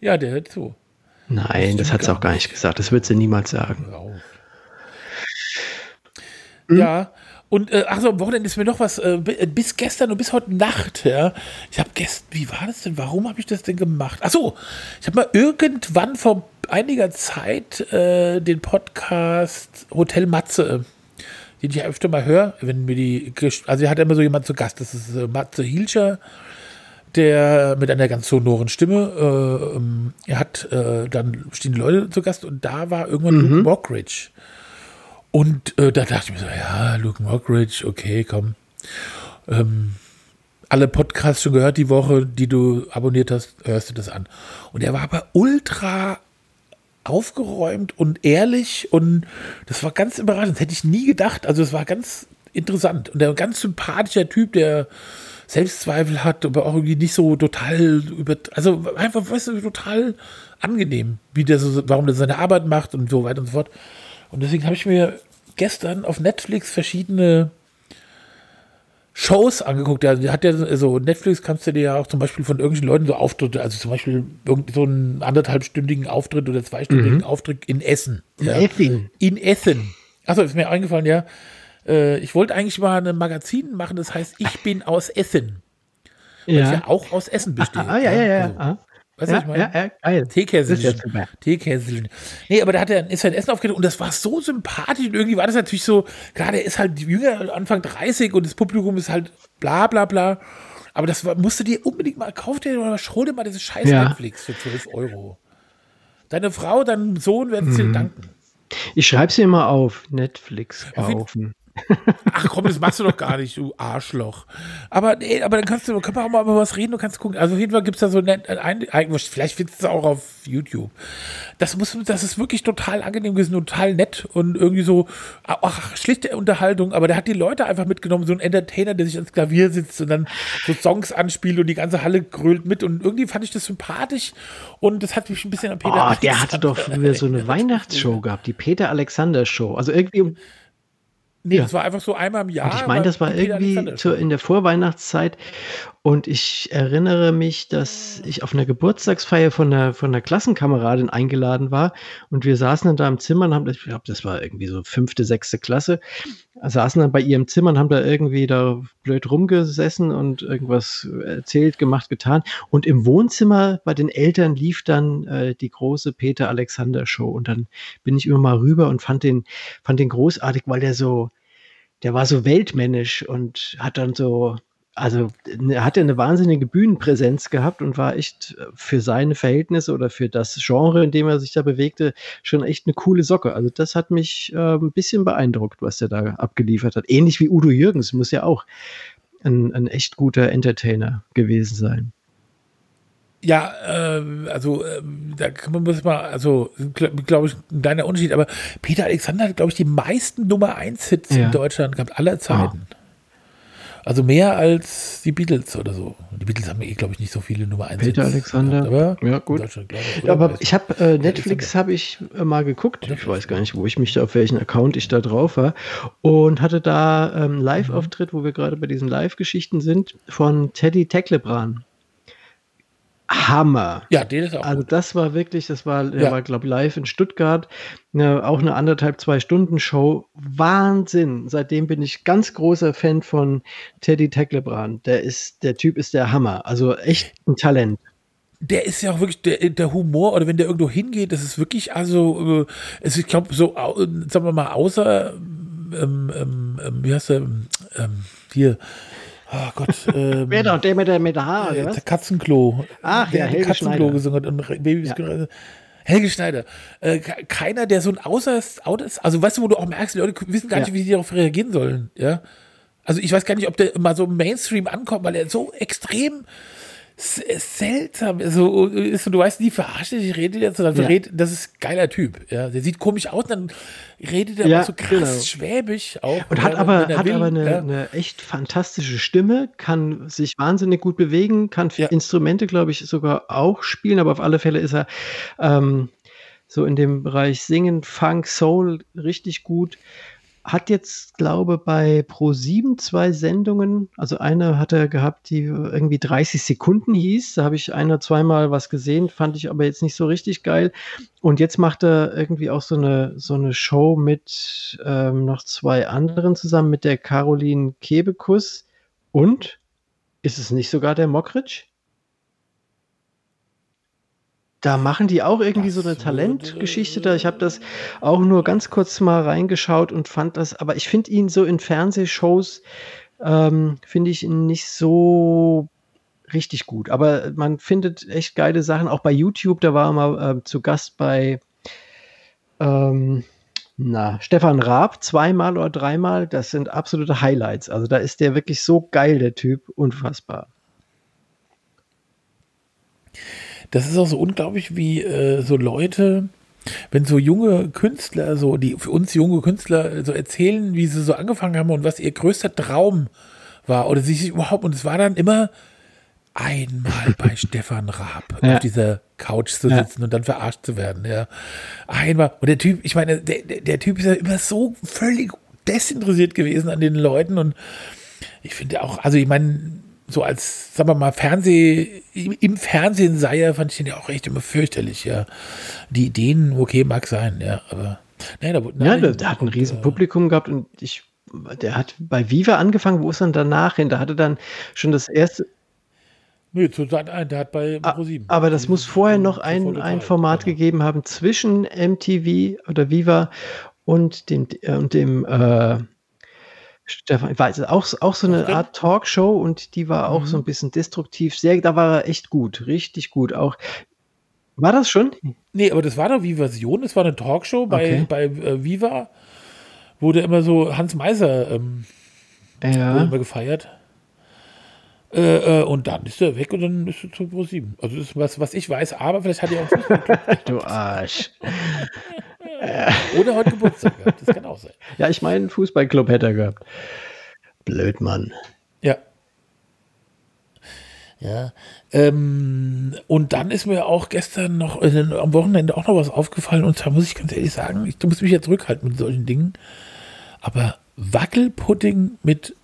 Ja, der hört zu. Nein, das stimmt hat sie auch gar nicht gesagt. Das wird sie niemals sagen. Hör auf. Hm? Und äh, ach so, am Wochenende ist mir noch was, äh, äh, bis gestern und bis heute Nacht, ja. Ich habe gestern, wie war das denn? Warum habe ich das denn gemacht? Ach so, ich habe mal irgendwann vor einiger Zeit äh, den Podcast Hotel Matze, den ich ja öfter mal höre, wenn mir die, also er hat immer so jemand zu Gast, das ist äh, Matze Hilscher, der mit einer ganz sonoren Stimme, äh, ähm, er hat dann stehen Leute zu Gast und da war irgendwann Mhm. Luke Mockridge. Und äh, da dachte ich mir so, ja, Luke Mockridge, okay, komm. Ähm, alle Podcasts schon gehört die Woche, die du abonniert hast, hörst du das an. Und er war aber ultra aufgeräumt und ehrlich und das war ganz überraschend. Das hätte ich nie gedacht. Also es war ganz interessant und der ganz sympathischer Typ, der Selbstzweifel hat, aber auch irgendwie nicht so total über, also einfach, weißt du, total angenehm, wie der so, warum der seine Arbeit macht und so weiter und so fort. Und deswegen habe ich mir gestern auf Netflix verschiedene Shows angeguckt. Der hat ja so Netflix kannst du dir ja auch zum Beispiel von irgendwelchen Leuten so Auftritte, also zum Beispiel irgend so einen anderthalbstündigen Auftritt oder zweistündigen Auftritt in Essen. In ja. Essen. In Essen. Achso, ist mir eingefallen, ja. Äh, ich wollte eigentlich mal ein Magazin machen, das heißt Ich bin aus Essen. Das ja Ja. auch aus Essen besteht. Ah, ja, ja, ja. Also, ah. Weißt du, was Ja, ich meine? ja, ja, geil. Super. Teekäse. Nee, aber da hat er, ist in Essen aufgetreten und das war so sympathisch und irgendwie war das natürlich so, gerade er ist halt jünger, Anfang 30 und das Publikum ist halt bla bla bla. Aber das war, musst du dir unbedingt mal, kauf dir oder dir mal diese scheiß Ja. Netflix für 12 Euro. Deine Frau, dein Sohn werden Mhm. es dir danken. Ich schreibe sie immer auf. Netflix kaufen. Ach komm, das machst du doch gar nicht, du Arschloch. Aber nee, aber dann kannst du, können wir auch mal über was reden, du kannst gucken. Also auf jeden Fall gibt es da so nett, ein, ein, vielleicht findest du es auch auf YouTube. Das muss, das ist wirklich total angenehm gewesen, total nett und irgendwie so, ach, schlichte Unterhaltung, aber der hat die Leute einfach mitgenommen, so ein Entertainer, der sich ans Klavier sitzt und dann so Songs anspielt und die ganze Halle grölt mit und irgendwie fand ich das sympathisch und das hat mich ein bisschen an Peter Oh, der hatte doch früher so eine Weihnachtsshow gehabt, die Peter Alexander Show. Also irgendwie um Nee, Ja. das war einfach so einmal im Jahr. Und ich meine, das war irgendwie Show. in der Vorweihnachtszeit. Und ich erinnere mich, dass ich auf einer Geburtstagsfeier von einer, von einer Klassenkameradin eingeladen war. Und wir saßen dann da im Zimmer und haben, ich glaube, das war irgendwie so fünfte, sechste Klasse, saßen dann bei ihrem Zimmer und haben da irgendwie da blöd rumgesessen und irgendwas erzählt, gemacht, getan. Und im Wohnzimmer bei den Eltern lief dann äh, die große Peter Alexander Show. Und dann bin ich immer mal rüber und fand den, fand den großartig, weil der so, der war so weltmännisch und hat dann so, also er hatte eine wahnsinnige Bühnenpräsenz gehabt und war echt äh, für seine Verhältnisse oder für das Genre, in dem er sich da bewegte, schon echt eine coole Socke. Also das hat mich äh, ein bisschen beeindruckt, was er da abgeliefert hat. Ähnlich wie Udo Jürgens muss ja auch ein, ein echt guter Entertainer gewesen sein. Ja, ähm, also ähm, da man muss mal, also glaube ich, ein kleiner Unterschied, aber Peter Alexander hat, glaube ich, die meisten Nummer 1 Hits Ja. in Deutschland gehabt, aller Zeiten. Also mehr als die Beatles oder so. Die Beatles haben eh, glaube ich, nicht so viele Nummer 1 Peter Alexander. aber Ja, gut. Ich. Aber ich habe äh, Netflix habe ich äh, mal geguckt. Ich weiß gar nicht, wo ich mich da auf welchen Account ich da drauf war und hatte da ähm, Live-Auftritt, wo wir gerade bei diesen Live-Geschichten sind von Teddy Teklebran. Hammer. ja, den ist auch Also das war wirklich, das war, der Ja. war glaube ich live in Stuttgart, ne, auch eine anderthalb zwei Stunden Show. Wahnsinn. Seitdem bin ich ganz großer Fan von Teddy Teklebran. Der ist, der Typ ist der Hammer. Also echt ein Talent. Der ist ja auch wirklich, der, der Humor, oder wenn der irgendwo hingeht, das ist wirklich, also, äh, es, ich glaube, so, sagen wir mal, außer, ähm, ähm, ähm, wie heißt der, ähm, hier, oh Gott, ähm, Wer da? Der mit der, mit der Haar, oder Ja, was? der Katzenklo. Ach ja, Der Helge Katzenklo Schneider. gesungen hat und Babys. Ja. Helge Schneider. Äh, ke- keiner, der so ein Außer also weißt du, wo du auch merkst, die Leute wissen gar Ja. nicht, wie sie darauf reagieren sollen. Ja. Also ich weiß gar nicht, ob der mal so im Mainstream ankommt, weil er so extrem seltsam ist. So, ist du weißt nie, verarscht er dich, redet jetzt, sondern Ja. verrät, das ist ein geiler Typ. Ja. Der sieht komisch aus, dann redet er Ja, so krass genau. schwäbisch auch. Und hat aber, er hat aber eine, ja. eine echt fantastische Stimme, kann sich wahnsinnig gut bewegen, kann Ja. Instrumente, glaube ich, sogar auch spielen, aber auf alle Fälle ist er ähm, so in dem Bereich Singen, Funk, Soul richtig gut. Hat jetzt, glaube bei Pro7 zwei Sendungen, also eine hat er gehabt, die irgendwie 30 Sekunden hieß. Da habe ich ein oder zweimal was gesehen, fand ich aber jetzt nicht so richtig geil. Und jetzt macht er irgendwie auch so eine, so eine Show mit ähm, noch zwei anderen zusammen, mit der Caroline Kebekus. Und ist es nicht sogar der Mockridge? Da machen die auch irgendwie so eine Talentgeschichte da. Ich habe das auch nur ganz kurz mal reingeschaut und fand das, aber ich finde ihn so in Fernsehshows, ähm, finde ich ihn nicht so richtig gut. Aber man findet echt geile Sachen. Auch bei YouTube, da war er mal äh, zu Gast bei ähm, na, Stefan Raab zweimal oder dreimal. Das sind absolute Highlights. Also da ist der wirklich so geil, der Typ. Unfassbar. Das ist auch so unglaublich, wie äh, so Leute, wenn so junge Künstler, so die für uns junge Künstler so erzählen, wie sie so angefangen haben und was ihr größter Traum war oder sich überhaupt, und es war dann immer einmal bei Stefan Raab ja. auf dieser Couch zu sitzen ja. und dann verarscht zu werden, ja. Einmal. Und der Typ, ich meine, der, der Typ ist ja immer so völlig desinteressiert gewesen an den Leuten und ich finde auch, also ich meine, so als, sagen wir mal, Fernseh, im Fernsehen sei er, fand ich den ja auch echt immer fürchterlich, ja. Die Ideen, okay, mag sein, ja, aber. Nein, da, nein, ja, der, der hat ein riesen Publikum gehabt und ich, der hat bei Viva angefangen, wo ist dann danach hin? Da hatte dann schon das erste. Nö, zu Sat der hat bei ProSieben. Aber das muss vorher noch ein, ein Format genau. gegeben haben zwischen MTV oder Viva und dem, äh, und dem äh, Stefan, war auch, auch so eine Art Talkshow und die war auch mhm. so ein bisschen destruktiv. Sehr, da war er echt gut, richtig gut. Auch war das schon? Nee, aber das war doch wie Version. Das war eine Talkshow bei, okay. bei äh, Viva. Wurde immer so Hans Meiser ähm, ja. immer gefeiert. Äh, äh, und dann ist er weg und dann ist er zu Pro 7. Also das ist was, was ich weiß, aber vielleicht hat er auch Du Arsch. Oder heute Geburtstag gehabt, das kann auch sein. Ja, ich meine, Fußballclub hätte er gehabt. Blöd, Mann. Ja. Ja. Ähm, und dann ist mir auch gestern noch, äh, am Wochenende auch noch was aufgefallen. Und zwar muss ich ganz ehrlich sagen, ich muss mich ja zurückhalten mit solchen Dingen. Aber Wackelpudding mit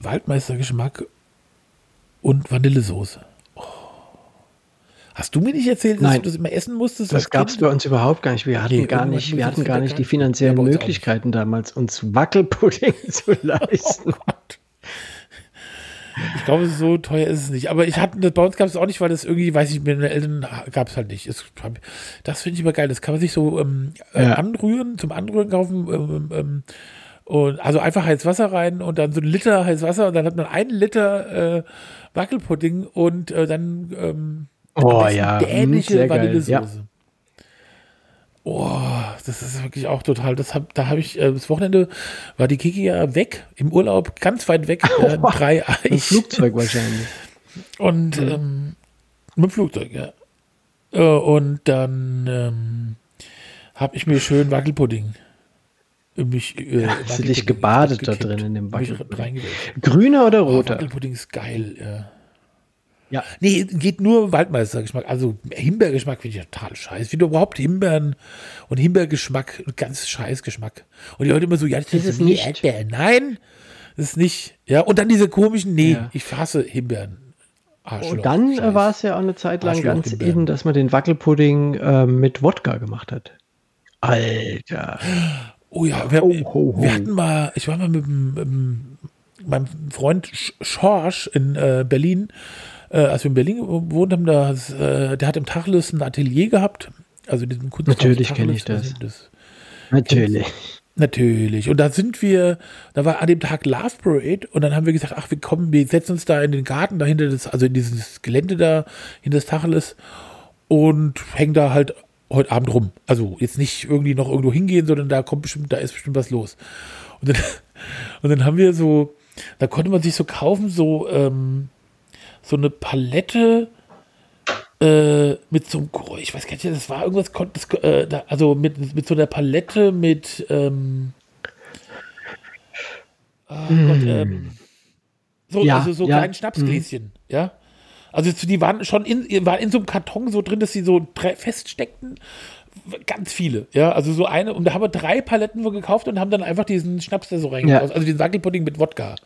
Waldmeistergeschmack und Vanillesoße. Hast du mir nicht erzählt, dass Nein, du das immer essen musstest? Das gab es bei uns überhaupt gar nicht. Wir hatten nee, gar nicht, wir hatten gar nicht die finanziellen Möglichkeiten damals, uns Wackelpudding zu leisten. Oh ich glaube, so teuer ist es nicht. Aber ich hatte, bei uns gab es auch nicht, weil das irgendwie, weiß ich, mit den Eltern gab es halt nicht. Es, das finde ich immer geil. Das kann man sich so ähm, äh, ja. anrühren, zum Anrühren kaufen. Ähm, ähm, und also einfach heißes Wasser rein und dann so ein Liter heißes Wasser und dann hat man einen Liter äh, Wackelpudding und äh, dann ähm, oh, ja. dänische hm, Vanillesoße. Ja. Oh, das ist wirklich auch total. Das hab, da habe ich äh, das Wochenende war die Kiki ja weg im Urlaub, ganz weit weg, äh, drei Eich. Flugzeug wahrscheinlich. Und mhm. ähm, mit dem Flugzeug, ja. Äh, und dann ähm, habe ich mir schön Wackelpudding mich äh, Hast du dich gebadet da drin in dem Wackelpudding? Grüner oder oh, roter? Oh, Wackelpudding ist geil, ja. Ja. Nee, geht nur Waldmeistergeschmack. Also Himbeergeschmack finde ich total scheiße. Ich finde überhaupt Himbeeren und Himbeergeschmack ganz scheiß Geschmack. Und die Leute immer so, ja, das, das ist nicht Erdbeeren. Nein, das ist nicht. Ja, und dann diese komischen, nee, ja. ich fasse Himbeeren. Arschloch, und dann war es ja auch eine Zeit lang ganz eben, dass man den Wackelpudding äh, mit Wodka gemacht hat. Alter. Oh ja, wir, oh, ho, ho. wir hatten mal, ich war mal mit, mit, mit meinem Freund Schorsch in äh, Berlin, äh, als wir in Berlin gewohnt haben, da, äh, der hat im Tacheles ein Atelier gehabt. Also diesen Kunsthaus Natürlich kenne ich das. das Natürlich. Natürlich. Und da sind wir, da war an dem Tag Love Parade und dann haben wir gesagt, ach, wir kommen, wir setzen uns da in den Garten dahinter, das, also in dieses Gelände da, hinter das Tacheles und hängen da halt heute Abend rum. Also jetzt nicht irgendwie noch irgendwo hingehen, sondern da kommt bestimmt, da ist bestimmt was los. Und dann, und dann haben wir so, da konnte man sich so kaufen, so, ähm, so eine Palette äh, mit so einem, ich weiß gar nicht, das war irgendwas, das, äh, also mit, mit so einer Palette mit, ähm, oh. Gott, ähm, so, ja, also so ja. kleinen Schnapsgläschen, mm. ja. Also die waren schon in, waren in so einem Karton so drin, dass sie so feststeckten. Ganz viele, ja. Also so eine, und da haben wir drei Paletten gekauft und haben dann einfach diesen Schnaps da so reingebracht. Ja. Also den Wackelpudding mit Wodka.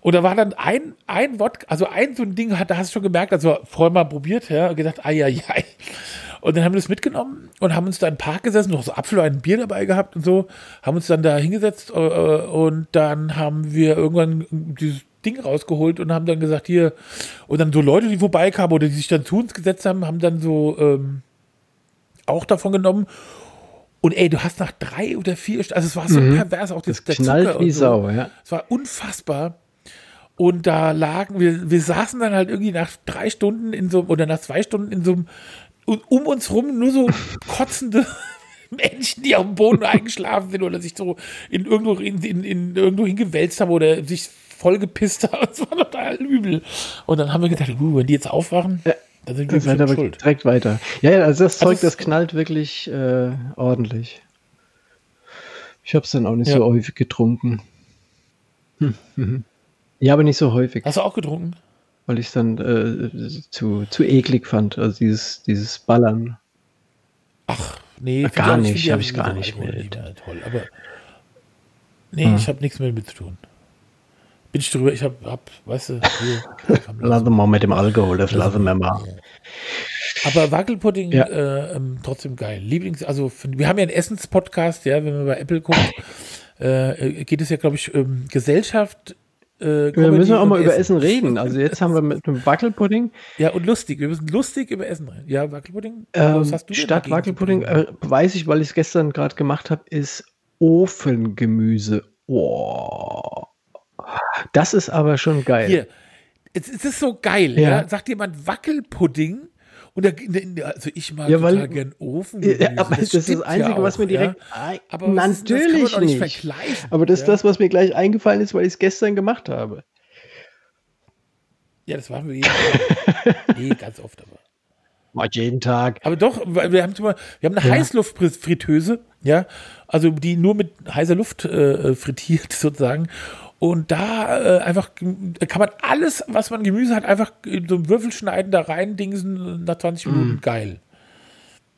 Und da war dann ein, ein Wodka, also ein so ein Ding, da hast du schon gemerkt, also vorher mal probiert, ja, und gedacht, ai, ai, ai. Und dann haben wir das mitgenommen und haben uns da im Park gesessen, noch so Apfel und ein Bier dabei gehabt und so, haben uns dann da hingesetzt äh, und dann haben wir irgendwann dieses Ding rausgeholt und haben dann gesagt, hier, und dann so Leute, die vorbeikamen oder die sich dann zu uns gesetzt haben, haben dann so ähm, auch davon genommen. Und ey, du hast nach drei oder vier, also es war so mhm. pervers, auch das, das knallt wie so. Sau, ja. Es war unfassbar. Und da lagen, wir, wir saßen dann halt irgendwie nach drei Stunden in so, oder nach zwei Stunden in so einem, um uns rum nur so kotzende Menschen, die auf dem Boden eingeschlafen sind oder sich so in irgendwo, in, in, in irgendwo hingewälzt haben oder sich voll gepisst haben. Das war total übel. Und dann haben wir gedacht, uh, wenn die jetzt aufwachen, dann sind wir aber schuld. direkt weiter. Ja, ja, also das Also Zeug, es- das knallt wirklich äh, ordentlich. Ich habe es dann auch nicht Ja. so häufig getrunken. Hm, mhm. Ja, aber nicht so häufig, Hast du auch getrunken? weil ich es dann äh, zu, zu eklig fand. Also dieses, dieses Ballern. Ach, nee. Ach, find gar ich- nicht, find ich gar nicht Alkohol mit. immer Toll, aber nee, Hm. ich habe nichts mehr mit zu tun. Bin ich drüber, ich habe, hab, weißt du, hier, Lassen wir mal mit dem Alkohol, das lassen wir mal. Aber Wackelpudding Ja. äh, ähm, trotzdem geil. Lieblings, also find- wir haben ja einen Essens-Podcast, ja, wenn man bei Apple guckt, äh, geht es ja, glaube ich, um Gesellschaft. Äh, Comedy müssen wir auch mal über Essen reden. Also jetzt haben wir mit dem Wackelpudding, Ja, und lustig. Wir müssen lustig über Essen reden. Ja, Wackelpudding. ähm, was hast du denn statt Wackelpudding, äh, weiß ich, weil ich es gestern gerade gemacht habe, ist Ofengemüse. Oh. Das ist aber schon geil. Hier, es, es ist so geil, ja. Ja. Sagt jemand Wackelpudding und da, also ich mag Ja, weil- gern Ofengemüse. Ja, aber das, ist das Einzige, ja was auch, mir direkt. Ja. Aber was ist, das natürlich doch nicht nicht. Aber das ist das, was mir gleich eingefallen ist, weil ich es gestern gemacht habe. Ja, das machen wir jeden Tag. nee, ganz oft aber. Mal jeden Tag. Aber doch, wir haben, wir haben eine Ja. Heißluftfritteuse, ja, also die nur mit heißer Luft äh, frittiert sozusagen. Und da äh, einfach kann man alles, was man Gemüse hat, einfach in so einem Würfel schneiden, da rein dingsen, nach 20 Minuten geil.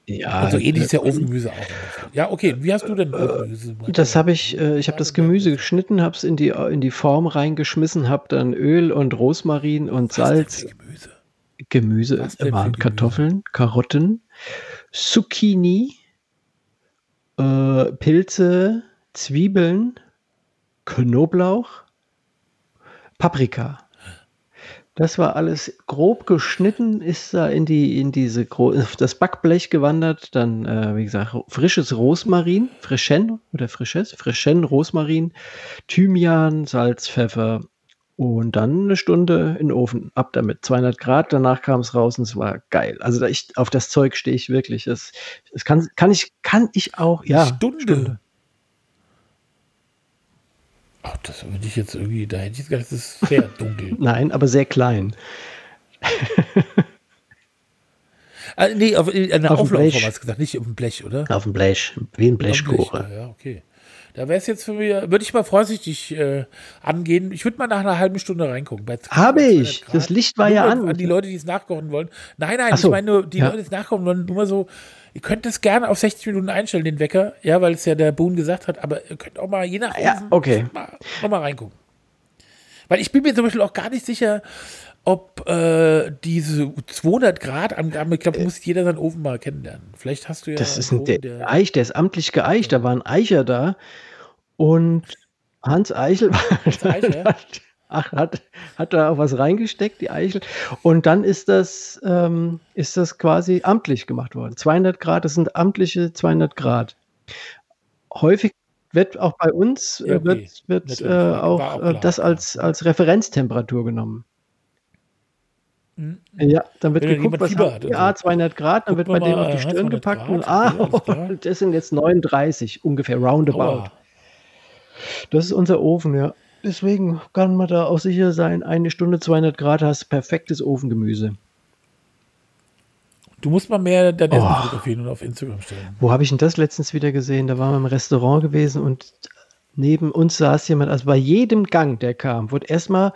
Ja, Also ähnlich ist ja äh, Ofengemüse auch. Ja, okay. Wie hast du denn Ofengemüse? Das habe ich, äh, ich habe das Gemüse geschnitten, habe es in die, in die Form reingeschmissen, habe dann Öl und Rosmarin und Salz, Gemüse. Gemüse, Was waren? Kartoffeln, Karotten, Zucchini, äh, Pilze, Zwiebeln, Knoblauch, Paprika. Das war alles grob geschnitten, ist da in die in diese das Backblech gewandert. Dann, äh, wie gesagt, frisches Rosmarin, Frischen oder frisches, Frischen, Rosmarin, Thymian, Salz, Pfeffer und dann eine Stunde in den Ofen. Ab damit, 200 Grad. Danach kam es raus und es war geil. Also da ich, auf das Zeug stehe ich wirklich. Das, das kann, kann ich kann ich auch. Ja, Stunde. Ach, das würde ich jetzt irgendwie, da hätte ich gedacht, das ist sehr dunkel. Nein, aber sehr klein. ah, nee, auf, in einer Auf dem Auflaufform hast du gesagt, nicht auf dem Blech, oder? Auf dem Blech, wie ein dem Blech, Blechkuchen. Ja, ja, okay. Da wäre es jetzt für mich, würde ich mal vorsichtig äh, angehen. Ich würde mal nach einer halben Stunde reingucken. Habe 200 ich. Grad. Das Licht war Nur ja mal an. die Leute, die es nachkochen wollen. Nein, nein, so, ich meine nur, die ja. Leute, die es nachkochen wollen, nur mal so, ihr könnt das gerne auf 60 Minuten einstellen, den Wecker, ja, weil es ja der Boon gesagt hat, aber ihr könnt auch mal je nach Ja, Ofen okay. mal, noch mal reingucken. Weil ich bin mir zum Beispiel auch gar nicht sicher, ob äh, diese 200 Grad Angaben, ich glaube, muss jeder seinen Ofen mal kennenlernen. Vielleicht hast du ja Das ist ein der, Ofen, der- Eich, der ist amtlich geeicht. Da war ein Eicher da. Und Hans Eichel Eicher? hat, ach, hat, hat da auch was reingesteckt, die Eichel. Und dann ist das, ähm, ist das quasi amtlich gemacht worden. 200 Grad, das sind amtliche 200 Grad. Häufig wird auch bei uns äh, wird, wird äh, auch, auch äh, das als, als Referenztemperatur genommen. Mhm. Ja, dann wird Wenn geguckt, was hat, ja, so. 200 Grad, dann wird bei dem auf die Stirn 200 gepackt Grad, und ah, das sind jetzt 39, ungefähr roundabout. Aua. Das ist unser Ofen, ja. Deswegen kann man da auch sicher sein, eine Stunde 200 Grad hast perfektes Ofengemüse. Du musst mal mehr dein Essen Oh. fotografieren und auf Instagram stellen. Wo habe ich denn das letztens wieder gesehen? Da waren wir im Restaurant gewesen und neben uns saß jemand, also bei jedem Gang, der kam, wurde erstmal,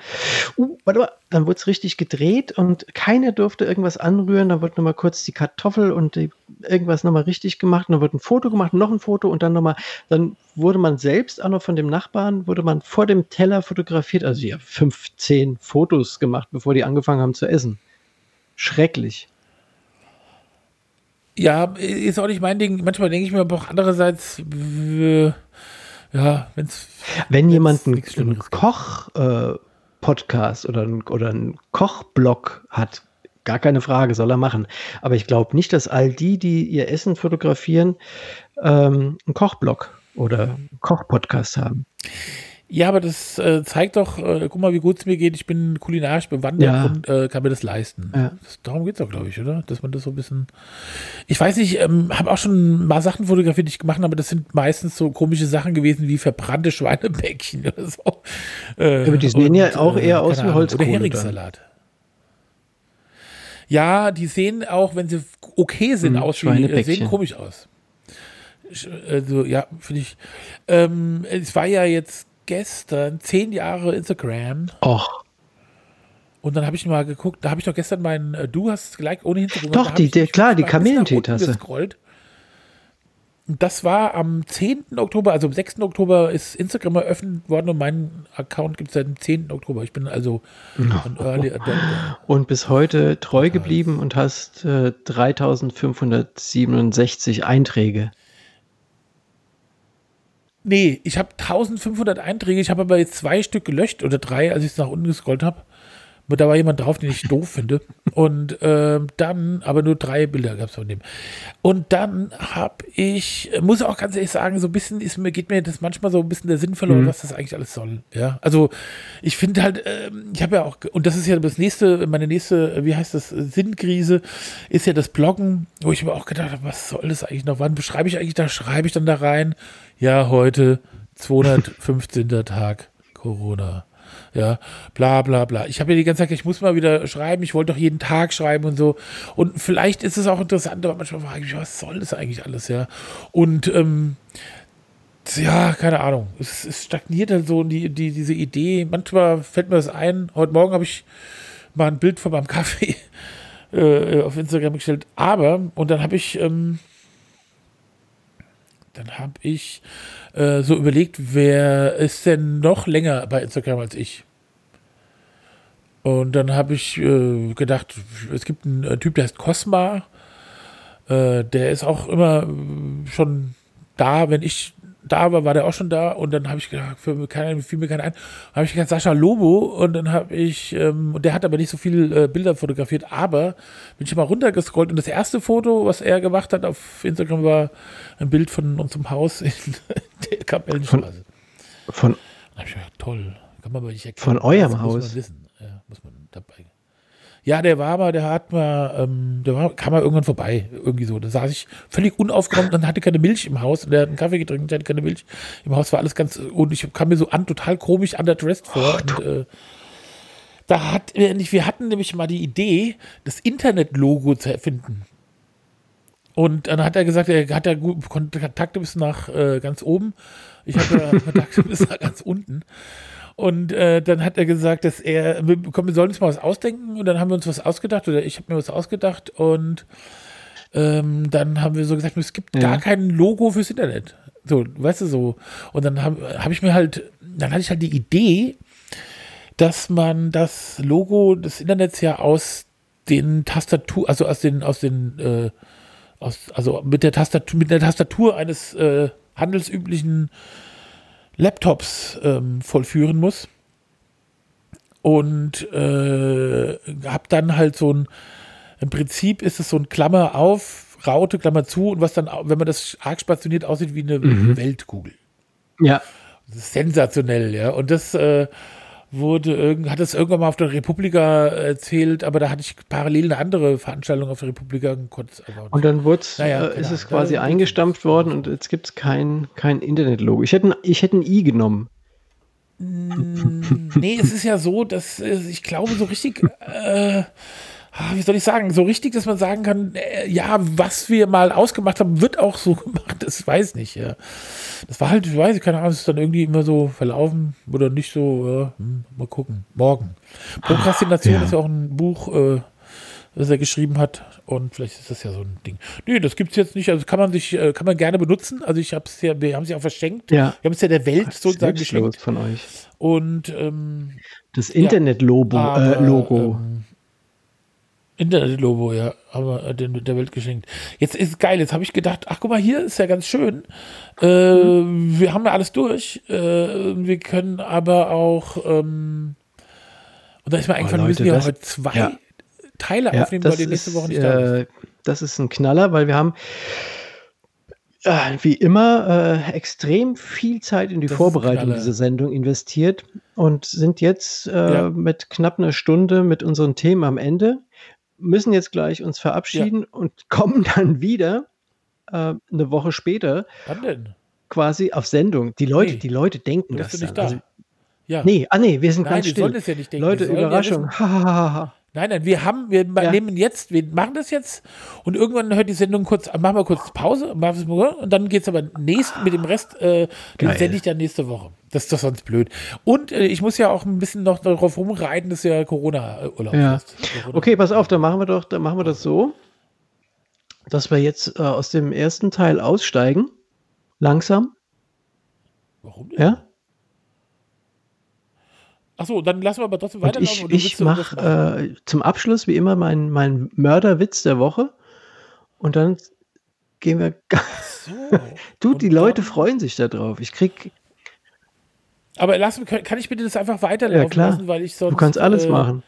uh, warte mal, dann wurde es richtig gedreht und keiner durfte irgendwas anrühren. Dann wurde nochmal kurz die Kartoffel und die, irgendwas nochmal richtig gemacht. Dann wurde ein Foto gemacht, noch ein Foto und dann nochmal, dann wurde man selbst auch noch von dem Nachbarn, wurde man vor dem Teller fotografiert. Also ja, 15 Fotos gemacht, bevor die angefangen haben zu essen. Schrecklich. Ja, ist auch nicht mein Ding. Manchmal denke ich mir aber auch andererseits, ja, wenn es. Wenn Wenn's jemand einen. Koch-Podcast oder, ein, oder einen Kochblog hat, gar keine Frage, soll er machen. Aber ich glaube nicht, dass all die, die ihr Essen fotografieren, ähm, einen Kochblog oder einen Kochpodcast haben. Ja, aber das äh, zeigt doch, äh, guck mal, wie gut es mir geht. Ich bin kulinarisch bewandert Ja. und äh, kann mir das leisten. Ja. Das, darum geht es doch, glaube ich, oder? Dass man das so ein bisschen. Ich weiß nicht, ähm, habe auch schon mal Sachen fotografiert, die ich gemacht habe, aber das sind meistens so komische Sachen gewesen wie verbrannte Schweinebäckchen oder so. Äh, aber die sehen ja auch eher aus keine wie Holzkohle Oder. Heringssalat. Ja, die sehen auch, wenn sie okay sind, Hm, aus wie, äh, sehen komisch aus. Also, ja, finde ich. Ähm, es war ja jetzt gestern zehn Jahre Instagram Och, und dann habe ich mal geguckt, da habe ich doch gestern meinen, äh, du hast gleich ohne Hintergrund. Doch, die- mich klar, die Kamillenteetasse. Das war am 10. Oktober, also am 6. Oktober ist Instagram eröffnet worden und mein Account gibt es seit dem 10. Oktober. Ich bin also ein Early Adopter. und bis heute treu geblieben und hast äh, 3567 Einträge. Nee, ich habe 1500 Einträge, ich habe aber jetzt zwei Stück gelöscht oder drei, als ich es nach unten gescrollt habe. Aber Da war jemand drauf, den ich doof finde. Und ähm, dann, aber nur drei Bilder gab es von dem. Und dann habe ich, äh, muss auch ganz ehrlich sagen, so ein bisschen ist mir, geht mir das manchmal so ein bisschen der Sinn verloren, was das eigentlich alles soll. Ja, also ich finde halt, ähm, ich habe ja auch, und das ist ja das nächste, meine nächste, äh, wie heißt das, äh, Sinnkrise, ist ja das Bloggen, wo ich mir auch gedacht habe, was soll das eigentlich noch? Wann beschreibe ich eigentlich da? Schreibe ich dann da rein? Ja, heute 215. Tag Corona. Ja, bla bla bla. Ich habe ja die ganze Zeit, ich muss mal wieder schreiben, ich wollte doch jeden Tag schreiben und so. Und vielleicht ist es auch interessant, aber manchmal frage ich mich, was soll das eigentlich alles, ja? Und ähm, ja, keine Ahnung. Es, es stagniert halt so die, die, diese Idee. Manchmal fällt mir das ein. Heute Morgen habe ich mal ein Bild von meinem Kaffee äh, auf Instagram gestellt. Aber, und dann habe ich, ähm, dann habe ich äh, so überlegt, wer ist denn noch länger bei Instagram als ich? Und dann habe ich äh, gedacht, es gibt einen äh, Typ, der heißt Cosma. Äh, der ist auch immer äh, schon da, wenn ich da war, war der auch schon da. Und dann habe ich gedacht, für keiner, fiel mir keiner ein. Habe ich gedacht, Sascha Lobo. Und dann habe ich, ähm, und der hat aber nicht so viele äh, Bilder fotografiert, aber bin ich mal runtergescrollt. Und das erste Foto, was er gemacht hat auf Instagram, war ein Bild von unserem Haus in der Kapellenstraße. Von, ich gedacht, toll. Kann man aber nicht erkennen. Von eurem Das Haus? Muss man wissen. Ja, muss man dabei. Ja, der war mal, der hat mal, ähm, der war, kam mal irgendwann vorbei, irgendwie so. Da saß ich völlig unaufgeräumt und hatte keine Milch im Haus. Und der hat einen Kaffee getrunken, der hatte keine Milch im Haus, war alles ganz, und ich kam mir so an, total komisch underdressed vor. und, äh, da hat, wir hatten nämlich mal die Idee, das Internet-Logo zu erfinden. Und dann hat er gesagt, er hat ja gut Kontakte bis nach äh, ganz oben. Ich habe ja Kontakte bis nach ganz unten. Und äh, dann hat er gesagt, dass er, wir, komm, wir sollen uns mal was ausdenken. Und dann haben wir uns was ausgedacht, oder ich habe mir was ausgedacht. Und ähm, dann haben wir so gesagt, es gibt Ja. gar kein Logo fürs Internet. So, weißt du so. Und dann habe hab ich mir halt, dann hatte ich halt die Idee, dass man das Logo des Internets ja aus den Tastatur, also aus den, aus den, äh, aus, also mit der Tastatur, mit der Tastatur eines äh, handelsüblichen Laptops ähm, vollführen muss. Und äh, habe dann halt so ein, im Prinzip ist es so ein Klammer auf, Raute, Klammer zu und was dann, wenn man das arg spationiert aussieht wie eine Weltkugel. ja, sensationell, ja. Und das äh, wurde irgend, hat es irgendwann mal auf der Republika erzählt, aber da hatte ich parallel eine andere Veranstaltung auf der Republika und dann wurd's, Naja, äh, ist genau. es quasi eingestampft worden und jetzt gibt es kein, kein Internet-Logo. Ich hätte, ein- ich hätte ein I genommen. Nee, es ist ja so, dass äh, ich glaube, so richtig, äh, wie soll ich sagen, so richtig, dass man sagen kann, äh, ja, was wir mal ausgemacht haben, wird auch so gemacht, das weiß nicht, ja. Das war halt, ich weiß ich, keine Ahnung, es ist dann irgendwie immer so verlaufen oder nicht so, ja, hm, mal gucken, morgen. Prokrastination ja. ist ja auch ein Buch, äh, das er geschrieben hat und vielleicht ist das ja so ein Ding. Nee, das gibt's jetzt nicht, also kann man sich, äh, kann man gerne benutzen, also ich hab's ja, wir haben es ja auch verschenkt, Ja. wir haben es ja der Welt ist sozusagen geschenkt von euch? und ähm, Das Internet-Logo, aber, äh, Logo. Ähm, Internet-Logo, ja, aber äh, den, der Welt geschenkt. Jetzt ist geil, jetzt habe ich gedacht, ach guck mal, hier ist ja ganz schön. Äh, Wir haben ja alles durch. Äh, wir können aber auch, ähm, und da ist mir eingefallen, wir Leute, müssen ja das- heute zwei ja. Teile Ja, aufnehmen, weil die nächste ist, Woche nicht da ist. äh, das ist ein Knaller, weil wir haben äh, wie immer äh, extrem viel Zeit in die Das Vorbereitung dieser Sendung investiert und sind jetzt äh, Ja. mit knapp einer Stunde mit unseren Themen am Ende, müssen jetzt gleich uns verabschieden und kommen dann wieder äh, eine Woche später Wann denn? quasi auf Sendung. Die Leute, Nee. die Leute denken Du das ja nicht dann. da. Also, ja. nee, ah nee, wir sind Nein, ganz still. ja nicht denken. Leute, sollen ja Nein, nein, wir haben, wir Ja. nehmen jetzt, wir machen das jetzt und irgendwann hört die Sendung kurz, machen wir kurz Pause und dann geht es aber nächst, mit dem Rest, äh, den sende ich dann nächste Woche. Das ist doch sonst blöd. Und äh, ich muss ja auch ein bisschen noch darauf rumreiten, dass ja Corona-Urlaub Ja. ist. Corona. Okay, pass auf, dann machen wir doch, dann machen wir das so, dass wir jetzt äh, aus dem ersten Teil aussteigen. Langsam, Warum denn? ja? Achso, dann lassen wir aber trotzdem weiterlaufen. ich, und ich irgendwas mache äh, zum Abschluss wie immer meinen mein Mörderwitz der Woche. Und dann gehen wir. So. Du, Und die Leute freuen sich da drauf. Ich krieg. Aber lass, kann ich bitte das einfach weiterlaufen Ja, klar. lassen, weil ich sonst. Du kannst alles äh, machen.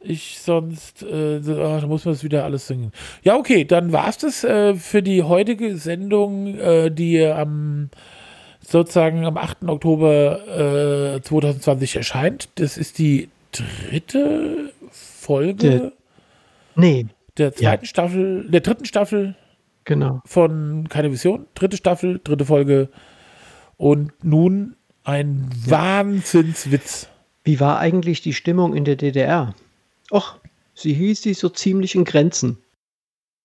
Ich sonst, äh, ah, da muss man das wieder alles singen. Ja, okay, dann war's das äh, für die heutige Sendung, äh, die am sozusagen am 8. Oktober äh, 2020 erscheint. Das ist die dritte Folge Nee, der zweiten Staffel, der dritten Staffel genau. von Keine Vision. Dritte Staffel, dritte Folge. Und nun ein Wahnsinnswitz. Wie war eigentlich die Stimmung in der DDR? Och, sie hieß sich so ziemlich in Grenzen.